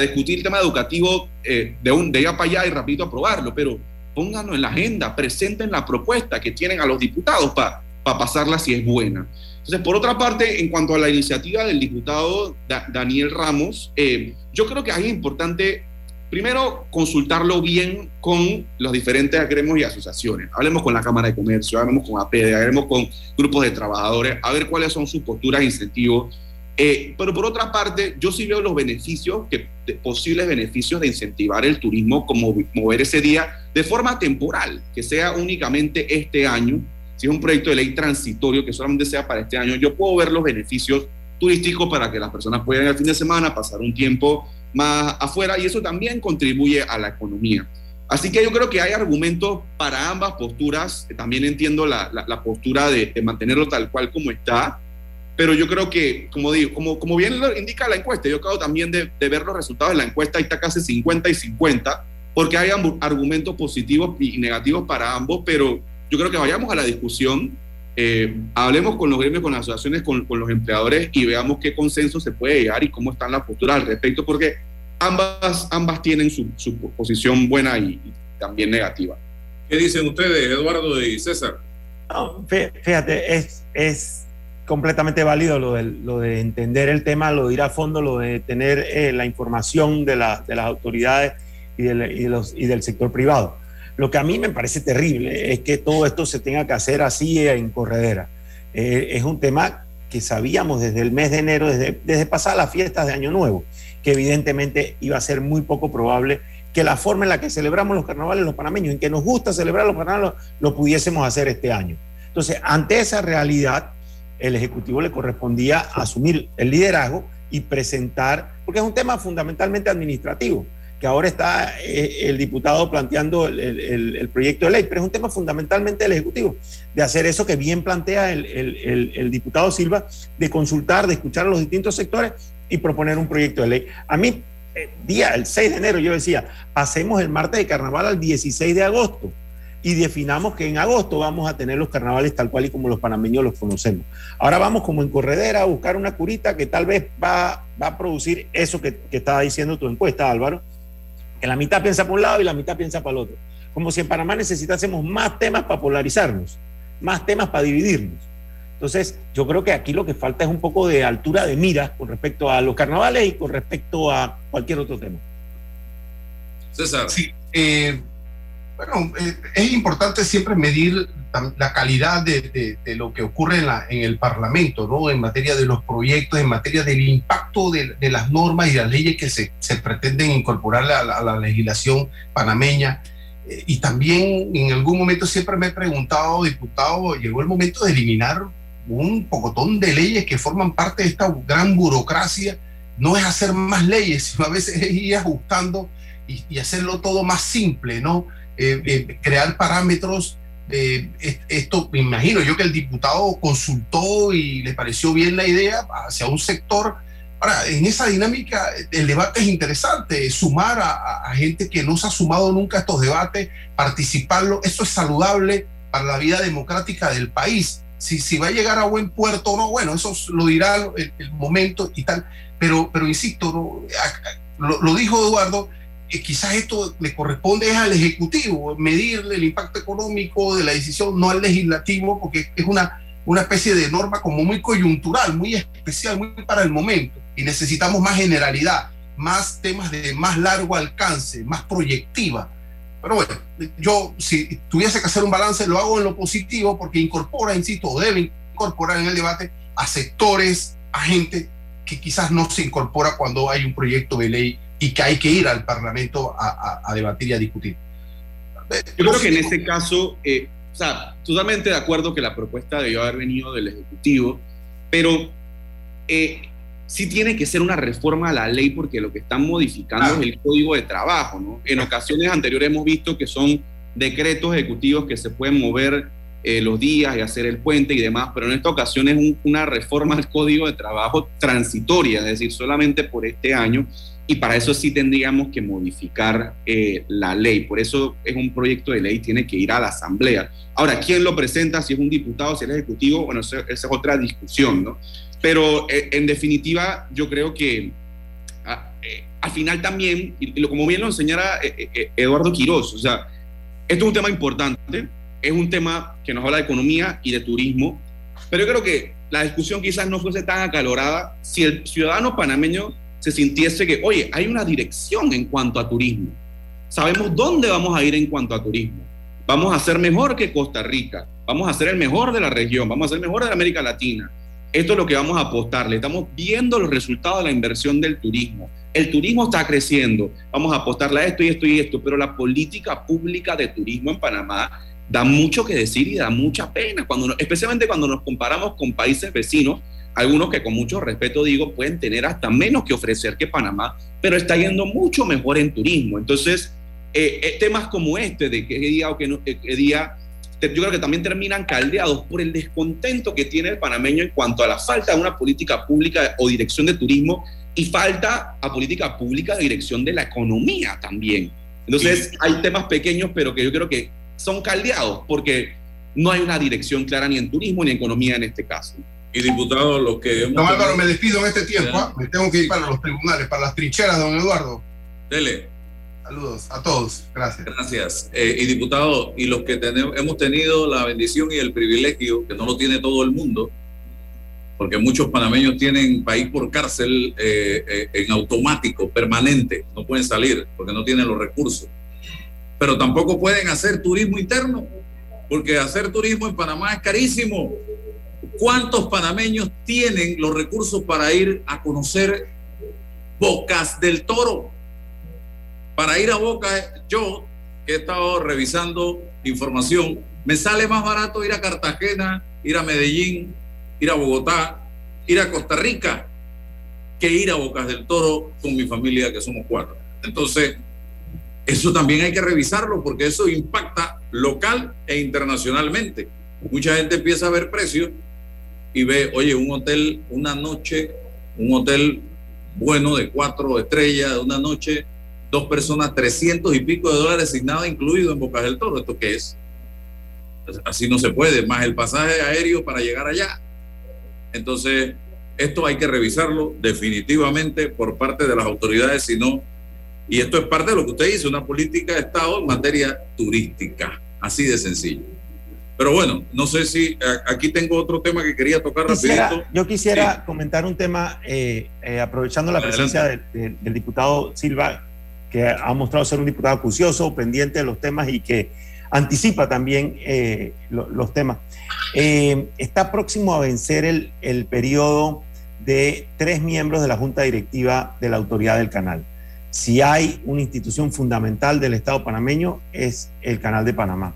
discutir el tema educativo eh, de, un, de allá para allá y rapidito aprobarlo, pero pónganlo en la agenda, presenten la propuesta que tienen a los diputados para pasarla si es buena. Entonces, por otra parte, en cuanto a la iniciativa del diputado Daniel Ramos, eh, yo creo que es importante Primero, consultarlo bien con los diferentes gremios y asociaciones. Hablemos con la Cámara de Comercio, hablemos con APD, hablemos con grupos de trabajadores, a ver cuáles son sus posturas e incentivos. Eh, pero por otra parte, yo sí veo los beneficios, que, posibles beneficios de incentivar el turismo, como mover ese día de forma temporal, que sea únicamente este año. Si es un proyecto de ley transitorio que solamente sea para este año, yo puedo ver los beneficios turísticos para que las personas puedan el fin de semana pasar un tiempo más afuera y eso también contribuye a la economía. Así que yo creo que hay argumentos para ambas posturas. También entiendo la, la, postura de, mantenerlo tal cual como está, pero yo creo que, como digo, como, como bien lo indica la encuesta, yo acabo también de, de ver los resultados de la encuesta y está casi 50 y 50, porque hay argumentos positivos y negativos para ambos, pero yo creo que vayamos a la discusión eh, hablemos con los gremios, con las asociaciones, con, los empleadores y veamos qué consenso se puede llegar y cómo están las posturas al respecto, porque ambas, ambas tienen su, posición buena y, también negativa. ¿Qué dicen ustedes, Eduardo y César? fíjate, es, es completamente válido lo de, lo de entender el tema, lo de ir a fondo, lo de tener eh, la información de, la, de, las autoridades y, y, los, y del sector privado. Lo que a mí me parece terrible es que todo esto se tenga que hacer así en corredera. Eh, es un tema que sabíamos desde el mes de enero, desde, desde pasadas las fiestas de Año Nuevo, que evidentemente iba a ser muy poco probable que la forma en la que celebramos los carnavales los panameños, en que nos gusta celebrar los carnavales, lo pudiésemos hacer este año. Entonces, ante esa realidad, el Ejecutivo le correspondía asumir el liderazgo y presentar, porque es un tema fundamentalmente administrativo que ahora está eh, el diputado planteando el, proyecto de ley, pero es un tema fundamentalmente del Ejecutivo, de hacer eso que bien plantea el, diputado Silva, de consultar, de escuchar a los distintos sectores y proponer un proyecto de ley. A mí, eh, día, el 6 de enero, yo decía, pasemos el martes de carnaval al 16 de agosto y definamos que en agosto vamos a tener los carnavales tal cual y como los panameños los conocemos. Ahora vamos como en corredera a buscar una curita que tal vez va, va a producir eso que, que estaba diciendo tu encuesta, Álvaro, que la mitad piensa por un lado y la mitad piensa para el otro. Como si en Panamá necesitásemos más temas para polarizarnos, más temas para dividirnos. Entonces, yo creo que aquí lo que falta es un poco de altura de mira con respecto a los carnavales y con respecto a cualquier otro tema. César. Sí, eh, bueno, eh, es importante siempre medir la calidad de, lo que ocurre en, la, en, el Parlamento, ¿no? En materia de los proyectos, en materia del impacto de, las normas y las leyes que se, se pretenden incorporar a la, legislación panameña. Eh, y también en algún momento siempre me he preguntado, diputado, llegó el momento de eliminar un pocotón de leyes que forman parte de esta gran burocracia. No es hacer más leyes, sino a veces es ir ajustando y, y hacerlo todo más simple, ¿no? Eh, eh, crear parámetros. Eh, esto me imagino yo que el diputado consultó y le pareció bien la idea hacia un sector. Ahora, en esa dinámica el debate es interesante, sumar a, gente que no se ha sumado nunca a estos debates, participarlo, eso es saludable para la vida democrática del país. Si, si va a llegar a buen puerto o no, bueno, eso lo dirá el, momento y tal, pero, pero insisto, lo, lo dijo Eduardo, quizás esto le corresponde al Ejecutivo, medirle el impacto económico de la decisión, no al legislativo, porque es una, una especie de norma como muy coyuntural, muy especial, muy para el momento. Y necesitamos más generalidad, más temas de más largo alcance, más proyectiva. Pero bueno, yo si tuviese que hacer un balance, lo hago en lo positivo porque incorpora, insisto, o debe incorporar en el debate a sectores, a gente que quizás no se incorpora cuando hay un proyecto de ley y que hay que ir al Parlamento a, debatir y a discutir. Yo creo que en este caso, eh, o sea, totalmente de acuerdo que la propuesta debió haber venido del Ejecutivo, pero eh, sí tiene que ser una reforma a la ley porque lo que están modificando es el código de trabajo, ¿no? En ocasiones anteriores hemos visto que son decretos ejecutivos que se pueden mover eh, los días y hacer el puente y demás, pero en esta ocasión es una reforma al código de trabajo transitoria, es decir, solamente por este año, y para eso sí tendríamos que modificar eh, la ley. Por eso es un proyecto de ley, tiene que ir a la Asamblea. Ahora, ¿quién lo presenta? Si es un diputado, si es ejecutivo, bueno, esa es otra discusión, ¿no? Pero eh, en definitiva, yo creo que ah, al final también, y como bien lo enseñara Eduardo Quiroz, o sea, esto es un tema importante, es un tema que nos habla de economía y de turismo, pero yo creo que la discusión quizás no fuese tan acalorada si el ciudadano panameño se sintiese que, oye, hay una dirección en cuanto a turismo. Sabemos dónde vamos a ir en cuanto a turismo. Vamos a ser mejor que Costa Rica. Vamos a ser el mejor de la región. Vamos a ser mejor de América Latina. Esto es lo que vamos a apostarle. Estamos viendo los resultados de la inversión del turismo. El turismo está creciendo. Vamos a apostarle a esto y esto y esto. Pero la política pública de turismo en Panamá da mucho que decir y da mucha pena, cuando, especialmente cuando nos comparamos con países vecinos, algunos que con mucho respeto digo pueden tener hasta menos que ofrecer que Panamá, pero está yendo mucho mejor en turismo. Entonces, eh, eh, temas como este, de qué día o qué, no, día, yo creo que también terminan caldeados por el descontento que tiene el panameño en cuanto a la falta de una política pública o dirección de turismo y falta a política pública de dirección de la economía también. Entonces, hay temas pequeños, pero que yo creo que son caldeados porque no hay una dirección clara ni en turismo ni en economía en este caso. Y diputado, lo que... Don Álvaro, me despido en este tiempo. ¿ah? Me tengo que ir para los tribunales, para las trincheras, don Eduardo. Dele. Saludos a todos. Gracias. Gracias. Eh, y diputado, y los que tenemos, hemos tenido la bendición y el privilegio, que no lo tiene todo el mundo, porque muchos panameños tienen país por cárcel eh, eh, en automático, permanente, no pueden salir porque no tienen los recursos pero tampoco pueden hacer turismo interno, porque hacer turismo en Panamá es carísimo. ¿Cuántos panameños tienen los recursos para ir a conocer Bocas del Toro? Para ir a Bocas, yo que he estado revisando información, me sale más barato ir a Cartagena, ir a Medellín, ir a Bogotá, ir a Costa Rica, que ir a Bocas del Toro con mi familia, que somos cuatro. Entonces, eso también hay que revisarlo porque eso impacta local e internacionalmente. Mucha gente empieza a ver precios y ve, oye, un hotel, una noche, un hotel bueno de cuatro estrellas, una noche, dos personas, trescientos y pico de dólares sin nada incluido en Bocas del Toro. ¿Esto qué es? Así no se puede, más el pasaje aéreo para llegar allá. Entonces, esto hay que revisarlo definitivamente por parte de las autoridades, si no y esto es parte de lo que usted dice, una política de Estado en materia turística, así de sencillo. Pero bueno, no sé si eh, aquí tengo otro tema que quería tocar rapidito. Yo quisiera comentar un tema, eh, eh, aprovechando la presencia del diputado Silva, que ha mostrado ser un diputado acucioso, pendiente de los temas y que anticipa también los temas. está próximo a vencer el, el periodo de tres miembros de la Junta Directiva de la Autoridad del Canal si hay una institución fundamental del Estado panameño, es el Canal de Panamá.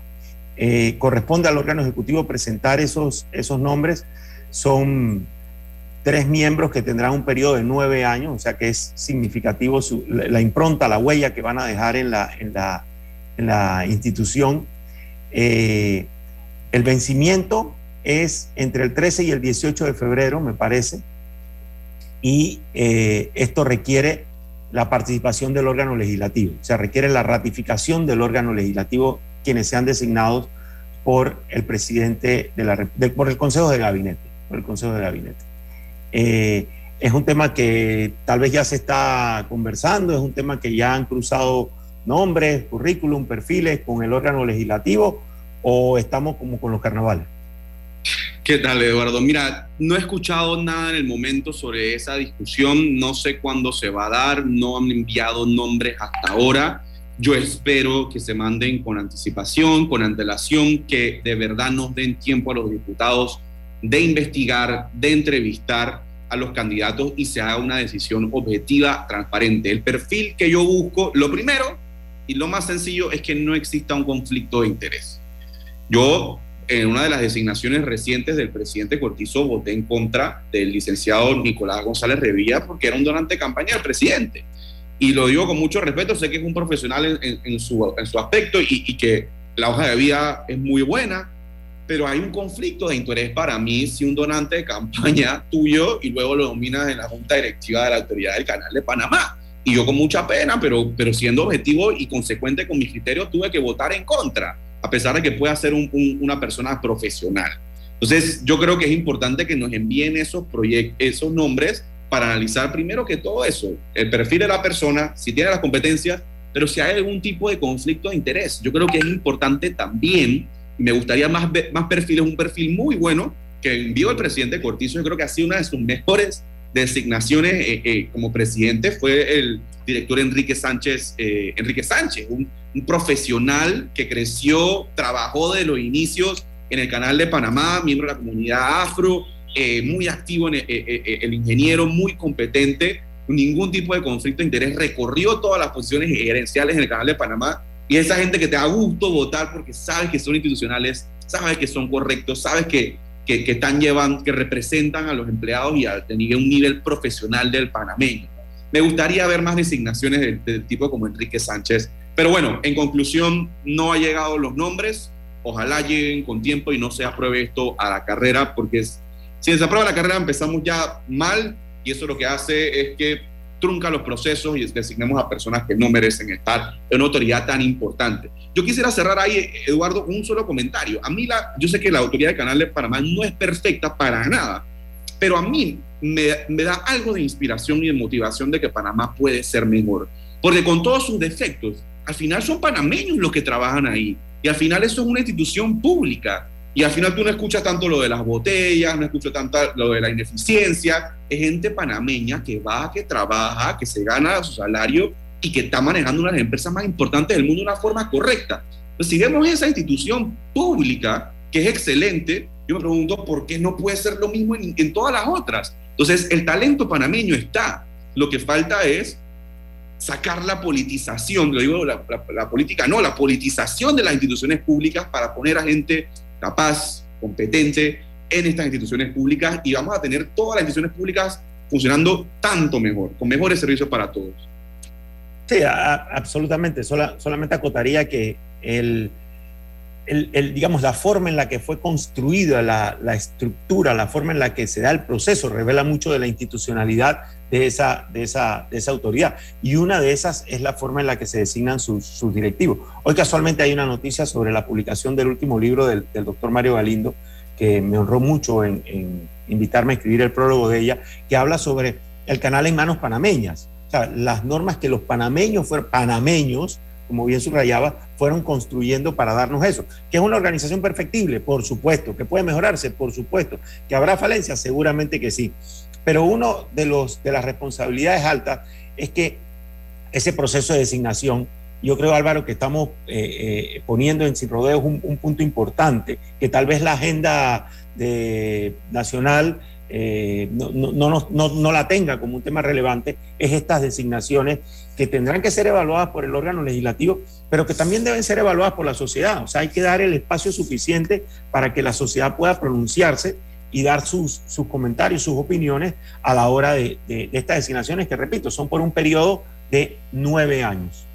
Eh, corresponde al órgano ejecutivo presentar esos, esos nombres. Son tres miembros que tendrán un periodo de nueve años, o sea que es significativo la, impronta, la huella que van a dejar en la, en la, institución. Eh, el vencimiento es entre el 13 y el 18 de febrero, me parece, y eh, esto requiere la participación del órgano legislativo. Se requiere la ratificación del órgano legislativo, quienes sean designados por el presidente de la por el Consejo de Gabinete, por el Consejo de Gabinete. Eh, es un tema que tal vez ya se está conversando, es un tema que ya han cruzado nombres, currículum, perfiles con el órgano legislativo, o estamos como con los carnavales. ¿Qué tal, Eduardo? Mira, no he escuchado nada en el momento sobre esa discusión, no sé cuándo se va a dar, no han enviado nombres hasta ahora. Yo espero que se manden con anticipación, con antelación, que de verdad nos den tiempo a los diputados de investigar, de entrevistar a los candidatos y se haga una decisión objetiva, transparente. El perfil que yo busco, lo primero y lo más sencillo es que no exista un conflicto de interés. Yo en una de las designaciones recientes del presidente Cortizo voté en contra del licenciado Nicolás González Revilla porque era un donante de campaña del presidente. Y lo digo con mucho respeto, sé que es un profesional en, su, en su, aspecto y, y, que la hoja de vida es muy buena, pero hay un conflicto de interés para mí si un donante de campaña tuyo y luego lo dominas en la junta directiva de la autoridad del canal de Panamá. Y yo con mucha pena, pero, pero siendo objetivo y consecuente con mis criterios, tuve que votar en contra, a pesar de que pueda ser un, una persona profesional. Entonces, yo creo que es importante que nos envíen esos esos nombres para analizar primero que todo eso, el perfil de la persona, si tiene las competencias, pero si hay algún tipo de conflicto de interés. Yo creo que es importante también, y me gustaría más, más perfiles, un perfil muy bueno que envió el presidente Cortizo, yo creo que ha sido una de sus mejores designaciones eh, eh, como presidente fue el director Enrique Sánchez, eh, Enrique Sánchez, un, un, profesional que creció, trabajó de los inicios en el canal de Panamá, miembro de la comunidad afro, muy activo, en el, el, ingeniero, muy competente, ningún tipo de conflicto de interés, recorrió todas las posiciones gerenciales en el canal de Panamá y esa gente que te da gusto votar porque sabes que son institucionales, sabes que son correctos, sabes que que, que, están llevando, que representan a los empleados y a tener un nivel profesional del panameño. Me gustaría ver más designaciones del, del tipo como Enrique Sánchez. Pero bueno, en conclusión, no ha llegado los nombres. Ojalá lleguen con tiempo y no se apruebe esto a la carrera, porque es, si se aprueba la carrera empezamos ya mal y eso lo que hace es que trunca los procesos y designemos a personas que no merecen estar en una autoridad tan importante. Yo quisiera cerrar ahí, Eduardo, un solo comentario. A mí, la, yo sé que la autoridad de Canal de Panamá no es perfecta para nada, pero a mí me, me da algo de inspiración y de motivación de que Panamá puede ser mejor. Porque con todos sus defectos, al final son panameños los que trabajan ahí. Y al final eso es una institución pública. Y al final tú no escuchas tanto lo de las botellas, no escuchas tanto lo de la ineficiencia. Es gente panameña que va, que trabaja, que se gana su salario y que está manejando una de las empresas más importantes del mundo de una forma correcta. Entonces, si vemos esa institución pública, que es excelente, yo me pregunto por qué no puede ser lo mismo en, en todas las otras. Entonces, el talento panameño está. Lo que falta es sacar la politización, lo digo la, la, la, política, no, la politización de las instituciones públicas para poner a gente capaz, competente en estas instituciones públicas y vamos a tener todas las instituciones públicas funcionando tanto mejor, con mejores servicios para todos. Sí, absolutamente. Sola, solamente acotaría que el, el, digamos, la forma en la que fue construida la, la, estructura, la forma en la que se da el proceso, revela mucho de la institucionalidad de esa, de esa, de esa autoridad. Y una de esas es la forma en la que se designan sus, sus directivos. Hoy casualmente hay una noticia sobre la publicación del último libro del, del doctor Mario Galindo, que me honró mucho en, en, invitarme a escribir el prólogo de ella, que habla sobre el canal en manos panameñas. O sea, las normas que los panameños fueron panameños, como bien subrayaba, fueron construyendo para darnos eso. Que es una organización perfectible, por supuesto. Que puede mejorarse, por supuesto. Que habrá falencias, seguramente que sí. Pero uno de, los, de las responsabilidades altas es que ese proceso de designación, yo creo, Álvaro, que estamos eh, eh, poniendo en Sin Rodeos un, punto importante, que tal vez la agenda de, nacional eh, no, no, no, no, la tenga como un tema relevante, es estas designaciones que tendrán que ser evaluadas por el órgano legislativo, pero que también deben ser evaluadas por la sociedad. O sea, hay que dar el espacio suficiente para que la sociedad pueda pronunciarse y dar sus, sus comentarios, sus opiniones a la hora de, de, de, estas designaciones, que repito, son por un periodo de nueve años.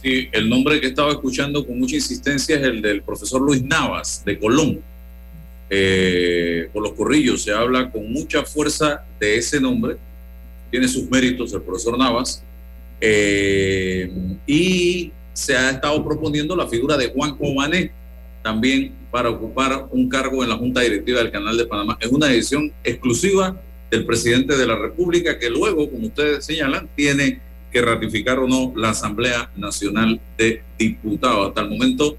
Sí, el nombre que estaba escuchando con mucha insistencia es el del profesor Luis Navas, de Colón. Eh, por los corrillos se habla con mucha fuerza de ese nombre, tiene sus méritos el profesor Navas, eh, y se ha estado proponiendo la figura de Juan Comané también para ocupar un cargo en la Junta Directiva del Canal de Panamá. Es una decisión exclusiva del presidente de la República que luego, como ustedes señalan, tiene que ratificar o no la Asamblea Nacional de Diputados. Hasta el momento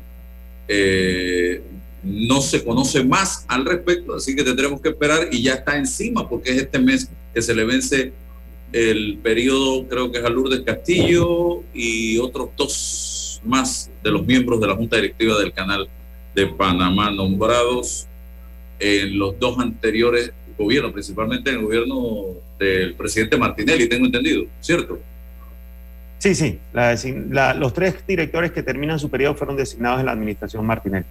eh, no se conoce más al respecto, así que tendremos que esperar y ya está encima porque es este mes que se le vence el periodo, creo que es a Lourdes Castillo y otros dos más de los miembros de la Junta Directiva del Canal de Panamá nombrados en los dos anteriores gobiernos, principalmente en el gobierno del presidente Martinelli, tengo entendido, ¿cierto? Sí, sí, los tres directores que terminan su periodo fueron designados en la administración Martinelli.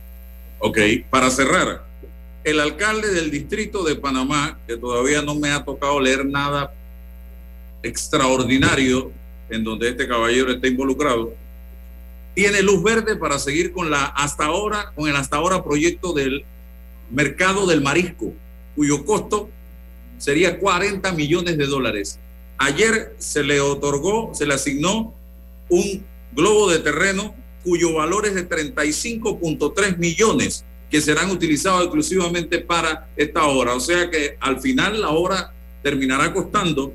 Ok, para cerrar, el alcalde del distrito de Panamá, que todavía no me ha tocado leer nada extraordinario en donde este caballero está involucrado, tiene luz verde para seguir con la hasta ahora, con el hasta ahora proyecto del mercado del marisco, cuyo costo sería 40 millones de dólares. Ayer se le otorgó, se le asignó un globo de terreno cuyo valor es de 35.3 millones que serán utilizados exclusivamente para esta obra. O sea que al final la obra terminará costando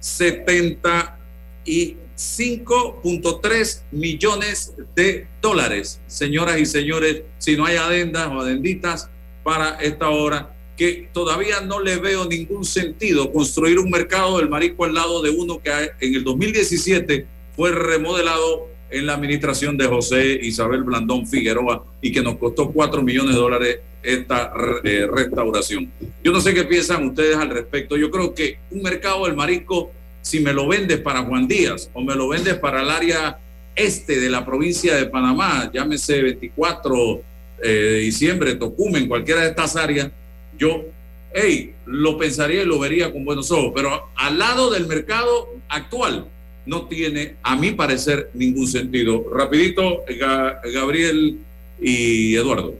75.3 millones de dólares. Señoras y señores, si no hay adendas o adenditas para esta obra, que todavía no le veo ningún sentido construir un mercado del marisco al lado de uno que en el 2017 fue remodelado en la administración de José Isabel Blandón Figueroa y que nos costó 4 millones de dólares esta eh, restauración. Yo no sé qué piensan ustedes al respecto. Yo creo que un mercado del marisco, si me lo vendes para Juan Díaz o me lo vendes para el área este de la provincia de Panamá, llámese 24 eh, de diciembre, Tocumen, cualquiera de estas áreas, yo, hey, lo pensaría y lo vería con buenos ojos. Pero al lado del mercado actual, no tiene, a mi parecer, ningún sentido. Rapidito, Gabriel y Eduardo.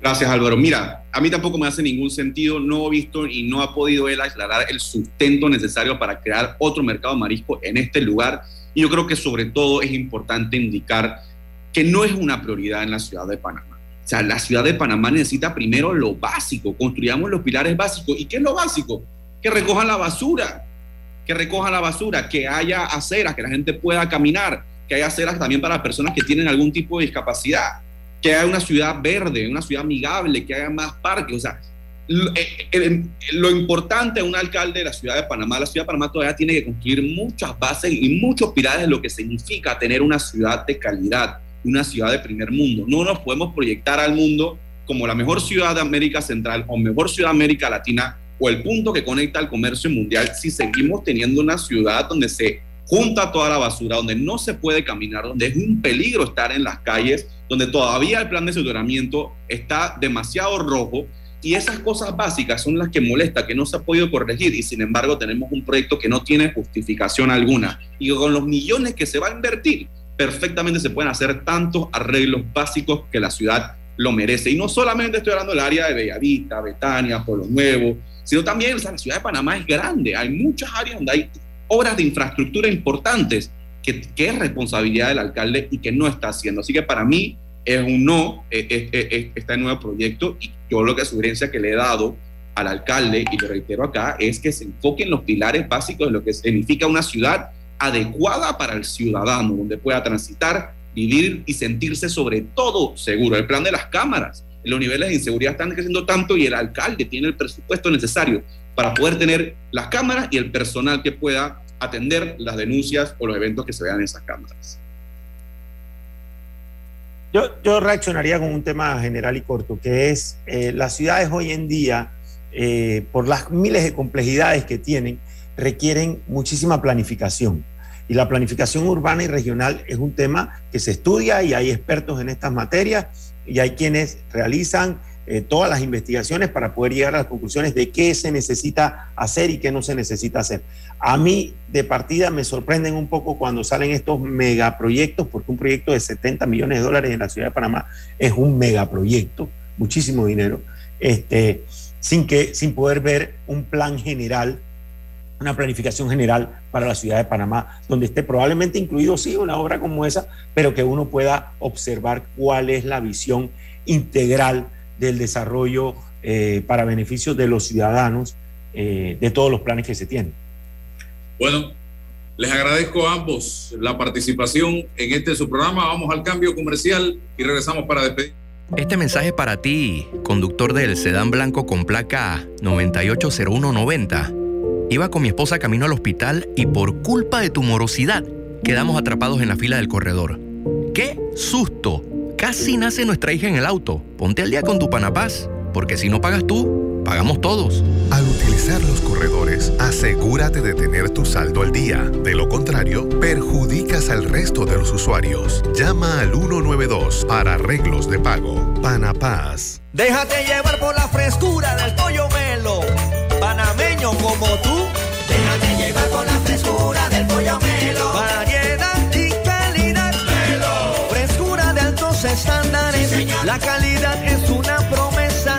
Gracias, Álvaro. Mira, a mí tampoco me hace ningún sentido, no he visto y no ha podido él aclarar el sustento necesario para crear otro mercado marisco en este lugar. Y yo creo que sobre todo es importante indicar que no es una prioridad en la ciudad de Panamá. O sea, la ciudad de Panamá necesita primero lo básico, construyamos los pilares básicos. ¿Y qué es lo básico? Que recojan la basura, que recoja la basura, que haya aceras, que la gente pueda caminar, que haya aceras también para personas que tienen algún tipo de discapacidad, que haya una ciudad verde, una ciudad amigable, que haya más parques. O sea, lo, eh, eh, lo importante de un alcalde de la ciudad de Panamá, la ciudad de Panamá todavía tiene que construir muchas bases y muchos pilares de lo que significa tener una ciudad de calidad, una ciudad de primer mundo. No nos podemos proyectar al mundo como la mejor ciudad de América Central o mejor ciudad de América Latina o el punto que conecta al comercio mundial si seguimos teniendo una ciudad donde se junta toda la basura, donde no se puede caminar, donde es un peligro estar en las calles, donde todavía el plan de aseguramiento está demasiado rojo y esas cosas básicas son las que molesta, que no se ha podido corregir y sin embargo tenemos un proyecto que no tiene justificación alguna y con los millones que se va a invertir perfectamente se pueden hacer tantos arreglos básicos que la ciudad lo merece. Y no solamente estoy hablando del área de Bellavista, Betania, Pueblo Nuevo, sino también la ciudad de Panamá es grande, hay muchas áreas donde hay obras de infraestructura importantes que, es responsabilidad del alcalde y que no está haciendo. Así que para mí es un no eh, eh, eh, este nuevo proyecto y yo lo que sugerencia que le he dado al alcalde, y lo reitero acá, es que se enfoque en los pilares básicos de lo que significa una ciudad adecuada para el ciudadano, donde pueda transitar, vivir y sentirse sobre todo seguro. El plan de las cámaras, los niveles de inseguridad están creciendo tanto y el alcalde tiene el presupuesto necesario para poder tener las cámaras y el personal que pueda atender las denuncias o los eventos que se vean en esas cámaras. Yo, reaccionaría con un tema general y corto, que es eh, las ciudades hoy en día, eh, por las miles de complejidades que tienen, requieren muchísima planificación. Y la planificación urbana y regional es un tema que se estudia y hay expertos en estas materias y hay quienes realizan eh, todas las investigaciones para poder llegar a las conclusiones de qué se necesita hacer y qué no se necesita hacer. A mí de partida me sorprenden un poco cuando salen estos megaproyectos, porque un proyecto de 70 millones de dólares en la ciudad de Panamá es un megaproyecto, muchísimo dinero, este, sin, que, sin poder ver un plan general una planificación general para la ciudad de Panamá, donde esté probablemente incluido, sí, una obra como esa, pero que uno pueda observar cuál es la visión integral del desarrollo eh, para beneficio de los ciudadanos eh, de todos los planes que se tienen. Bueno, les agradezco a ambos la participación en este su programa. Vamos al cambio comercial y regresamos para despedir. Este mensaje para ti, conductor del sedán blanco con placa 980190 Iba con mi esposa camino al hospital y por culpa de tu morosidad quedamos atrapados en la fila del corredor. ¡Qué susto! Casi nace nuestra hija en el auto. Ponte al día con tu Panapaz, porque si no pagas tú, pagamos todos. Al utilizar los corredores, asegúrate de tener tu saldo al día. De lo contrario, perjudicas al resto de los usuarios. Llama al 192 para arreglos de pago. Panapaz. Déjate llevar por la frescura del pollo melo panameño como tú. Déjate llevar con la frescura del pollo melo. Variedad y calidad. Melo. Frescura de altos estándares. la calidad es una promesa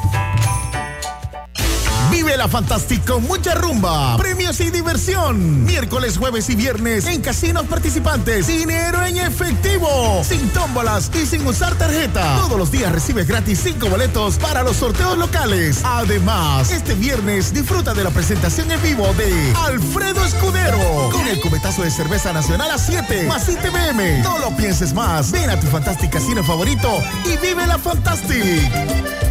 Vive la Fantástico mucha rumba, premios y diversión. Miércoles, jueves y viernes en casinos participantes. Dinero en efectivo, sin tómbolas y sin usar tarjeta. Todos los días recibes gratis cinco boletos para los sorteos locales. Además, este viernes disfruta de la presentación en vivo de Alfredo Escudero con el cubetazo de cerveza nacional a 7 más ITBM. No lo pienses más. Ven a tu Fantástico casino favorito y vive la Fantastic.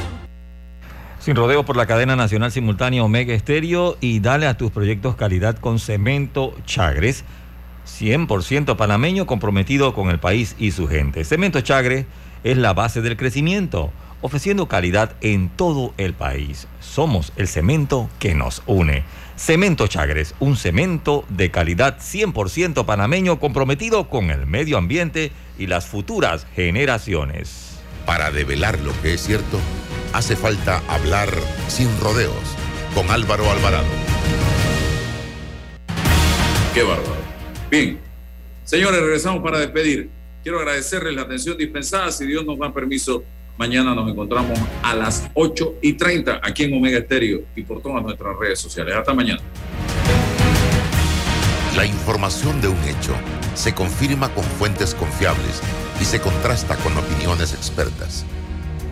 Sin rodeo por la cadena nacional simultánea Omega Estéreo y dale a tus proyectos calidad con Cemento Chagres, 100% panameño comprometido con el país y su gente. Cemento Chagres es la base del crecimiento, ofreciendo calidad en todo el país. Somos el cemento que nos une. Cemento Chagres, un cemento de calidad 100% panameño comprometido con el medio ambiente y las futuras generaciones. Para develar lo que es cierto, hace falta hablar sin rodeos con Álvaro Alvarado. Qué bárbaro. Bien, señores, regresamos para despedir. Quiero agradecerles la atención dispensada. Si Dios nos da permiso, mañana nos encontramos a las 8 y 30 aquí en Omega Estéreo y por todas nuestras redes sociales. Hasta mañana. La información de un hecho se confirma con fuentes confiables y se contrasta con opiniones expertas.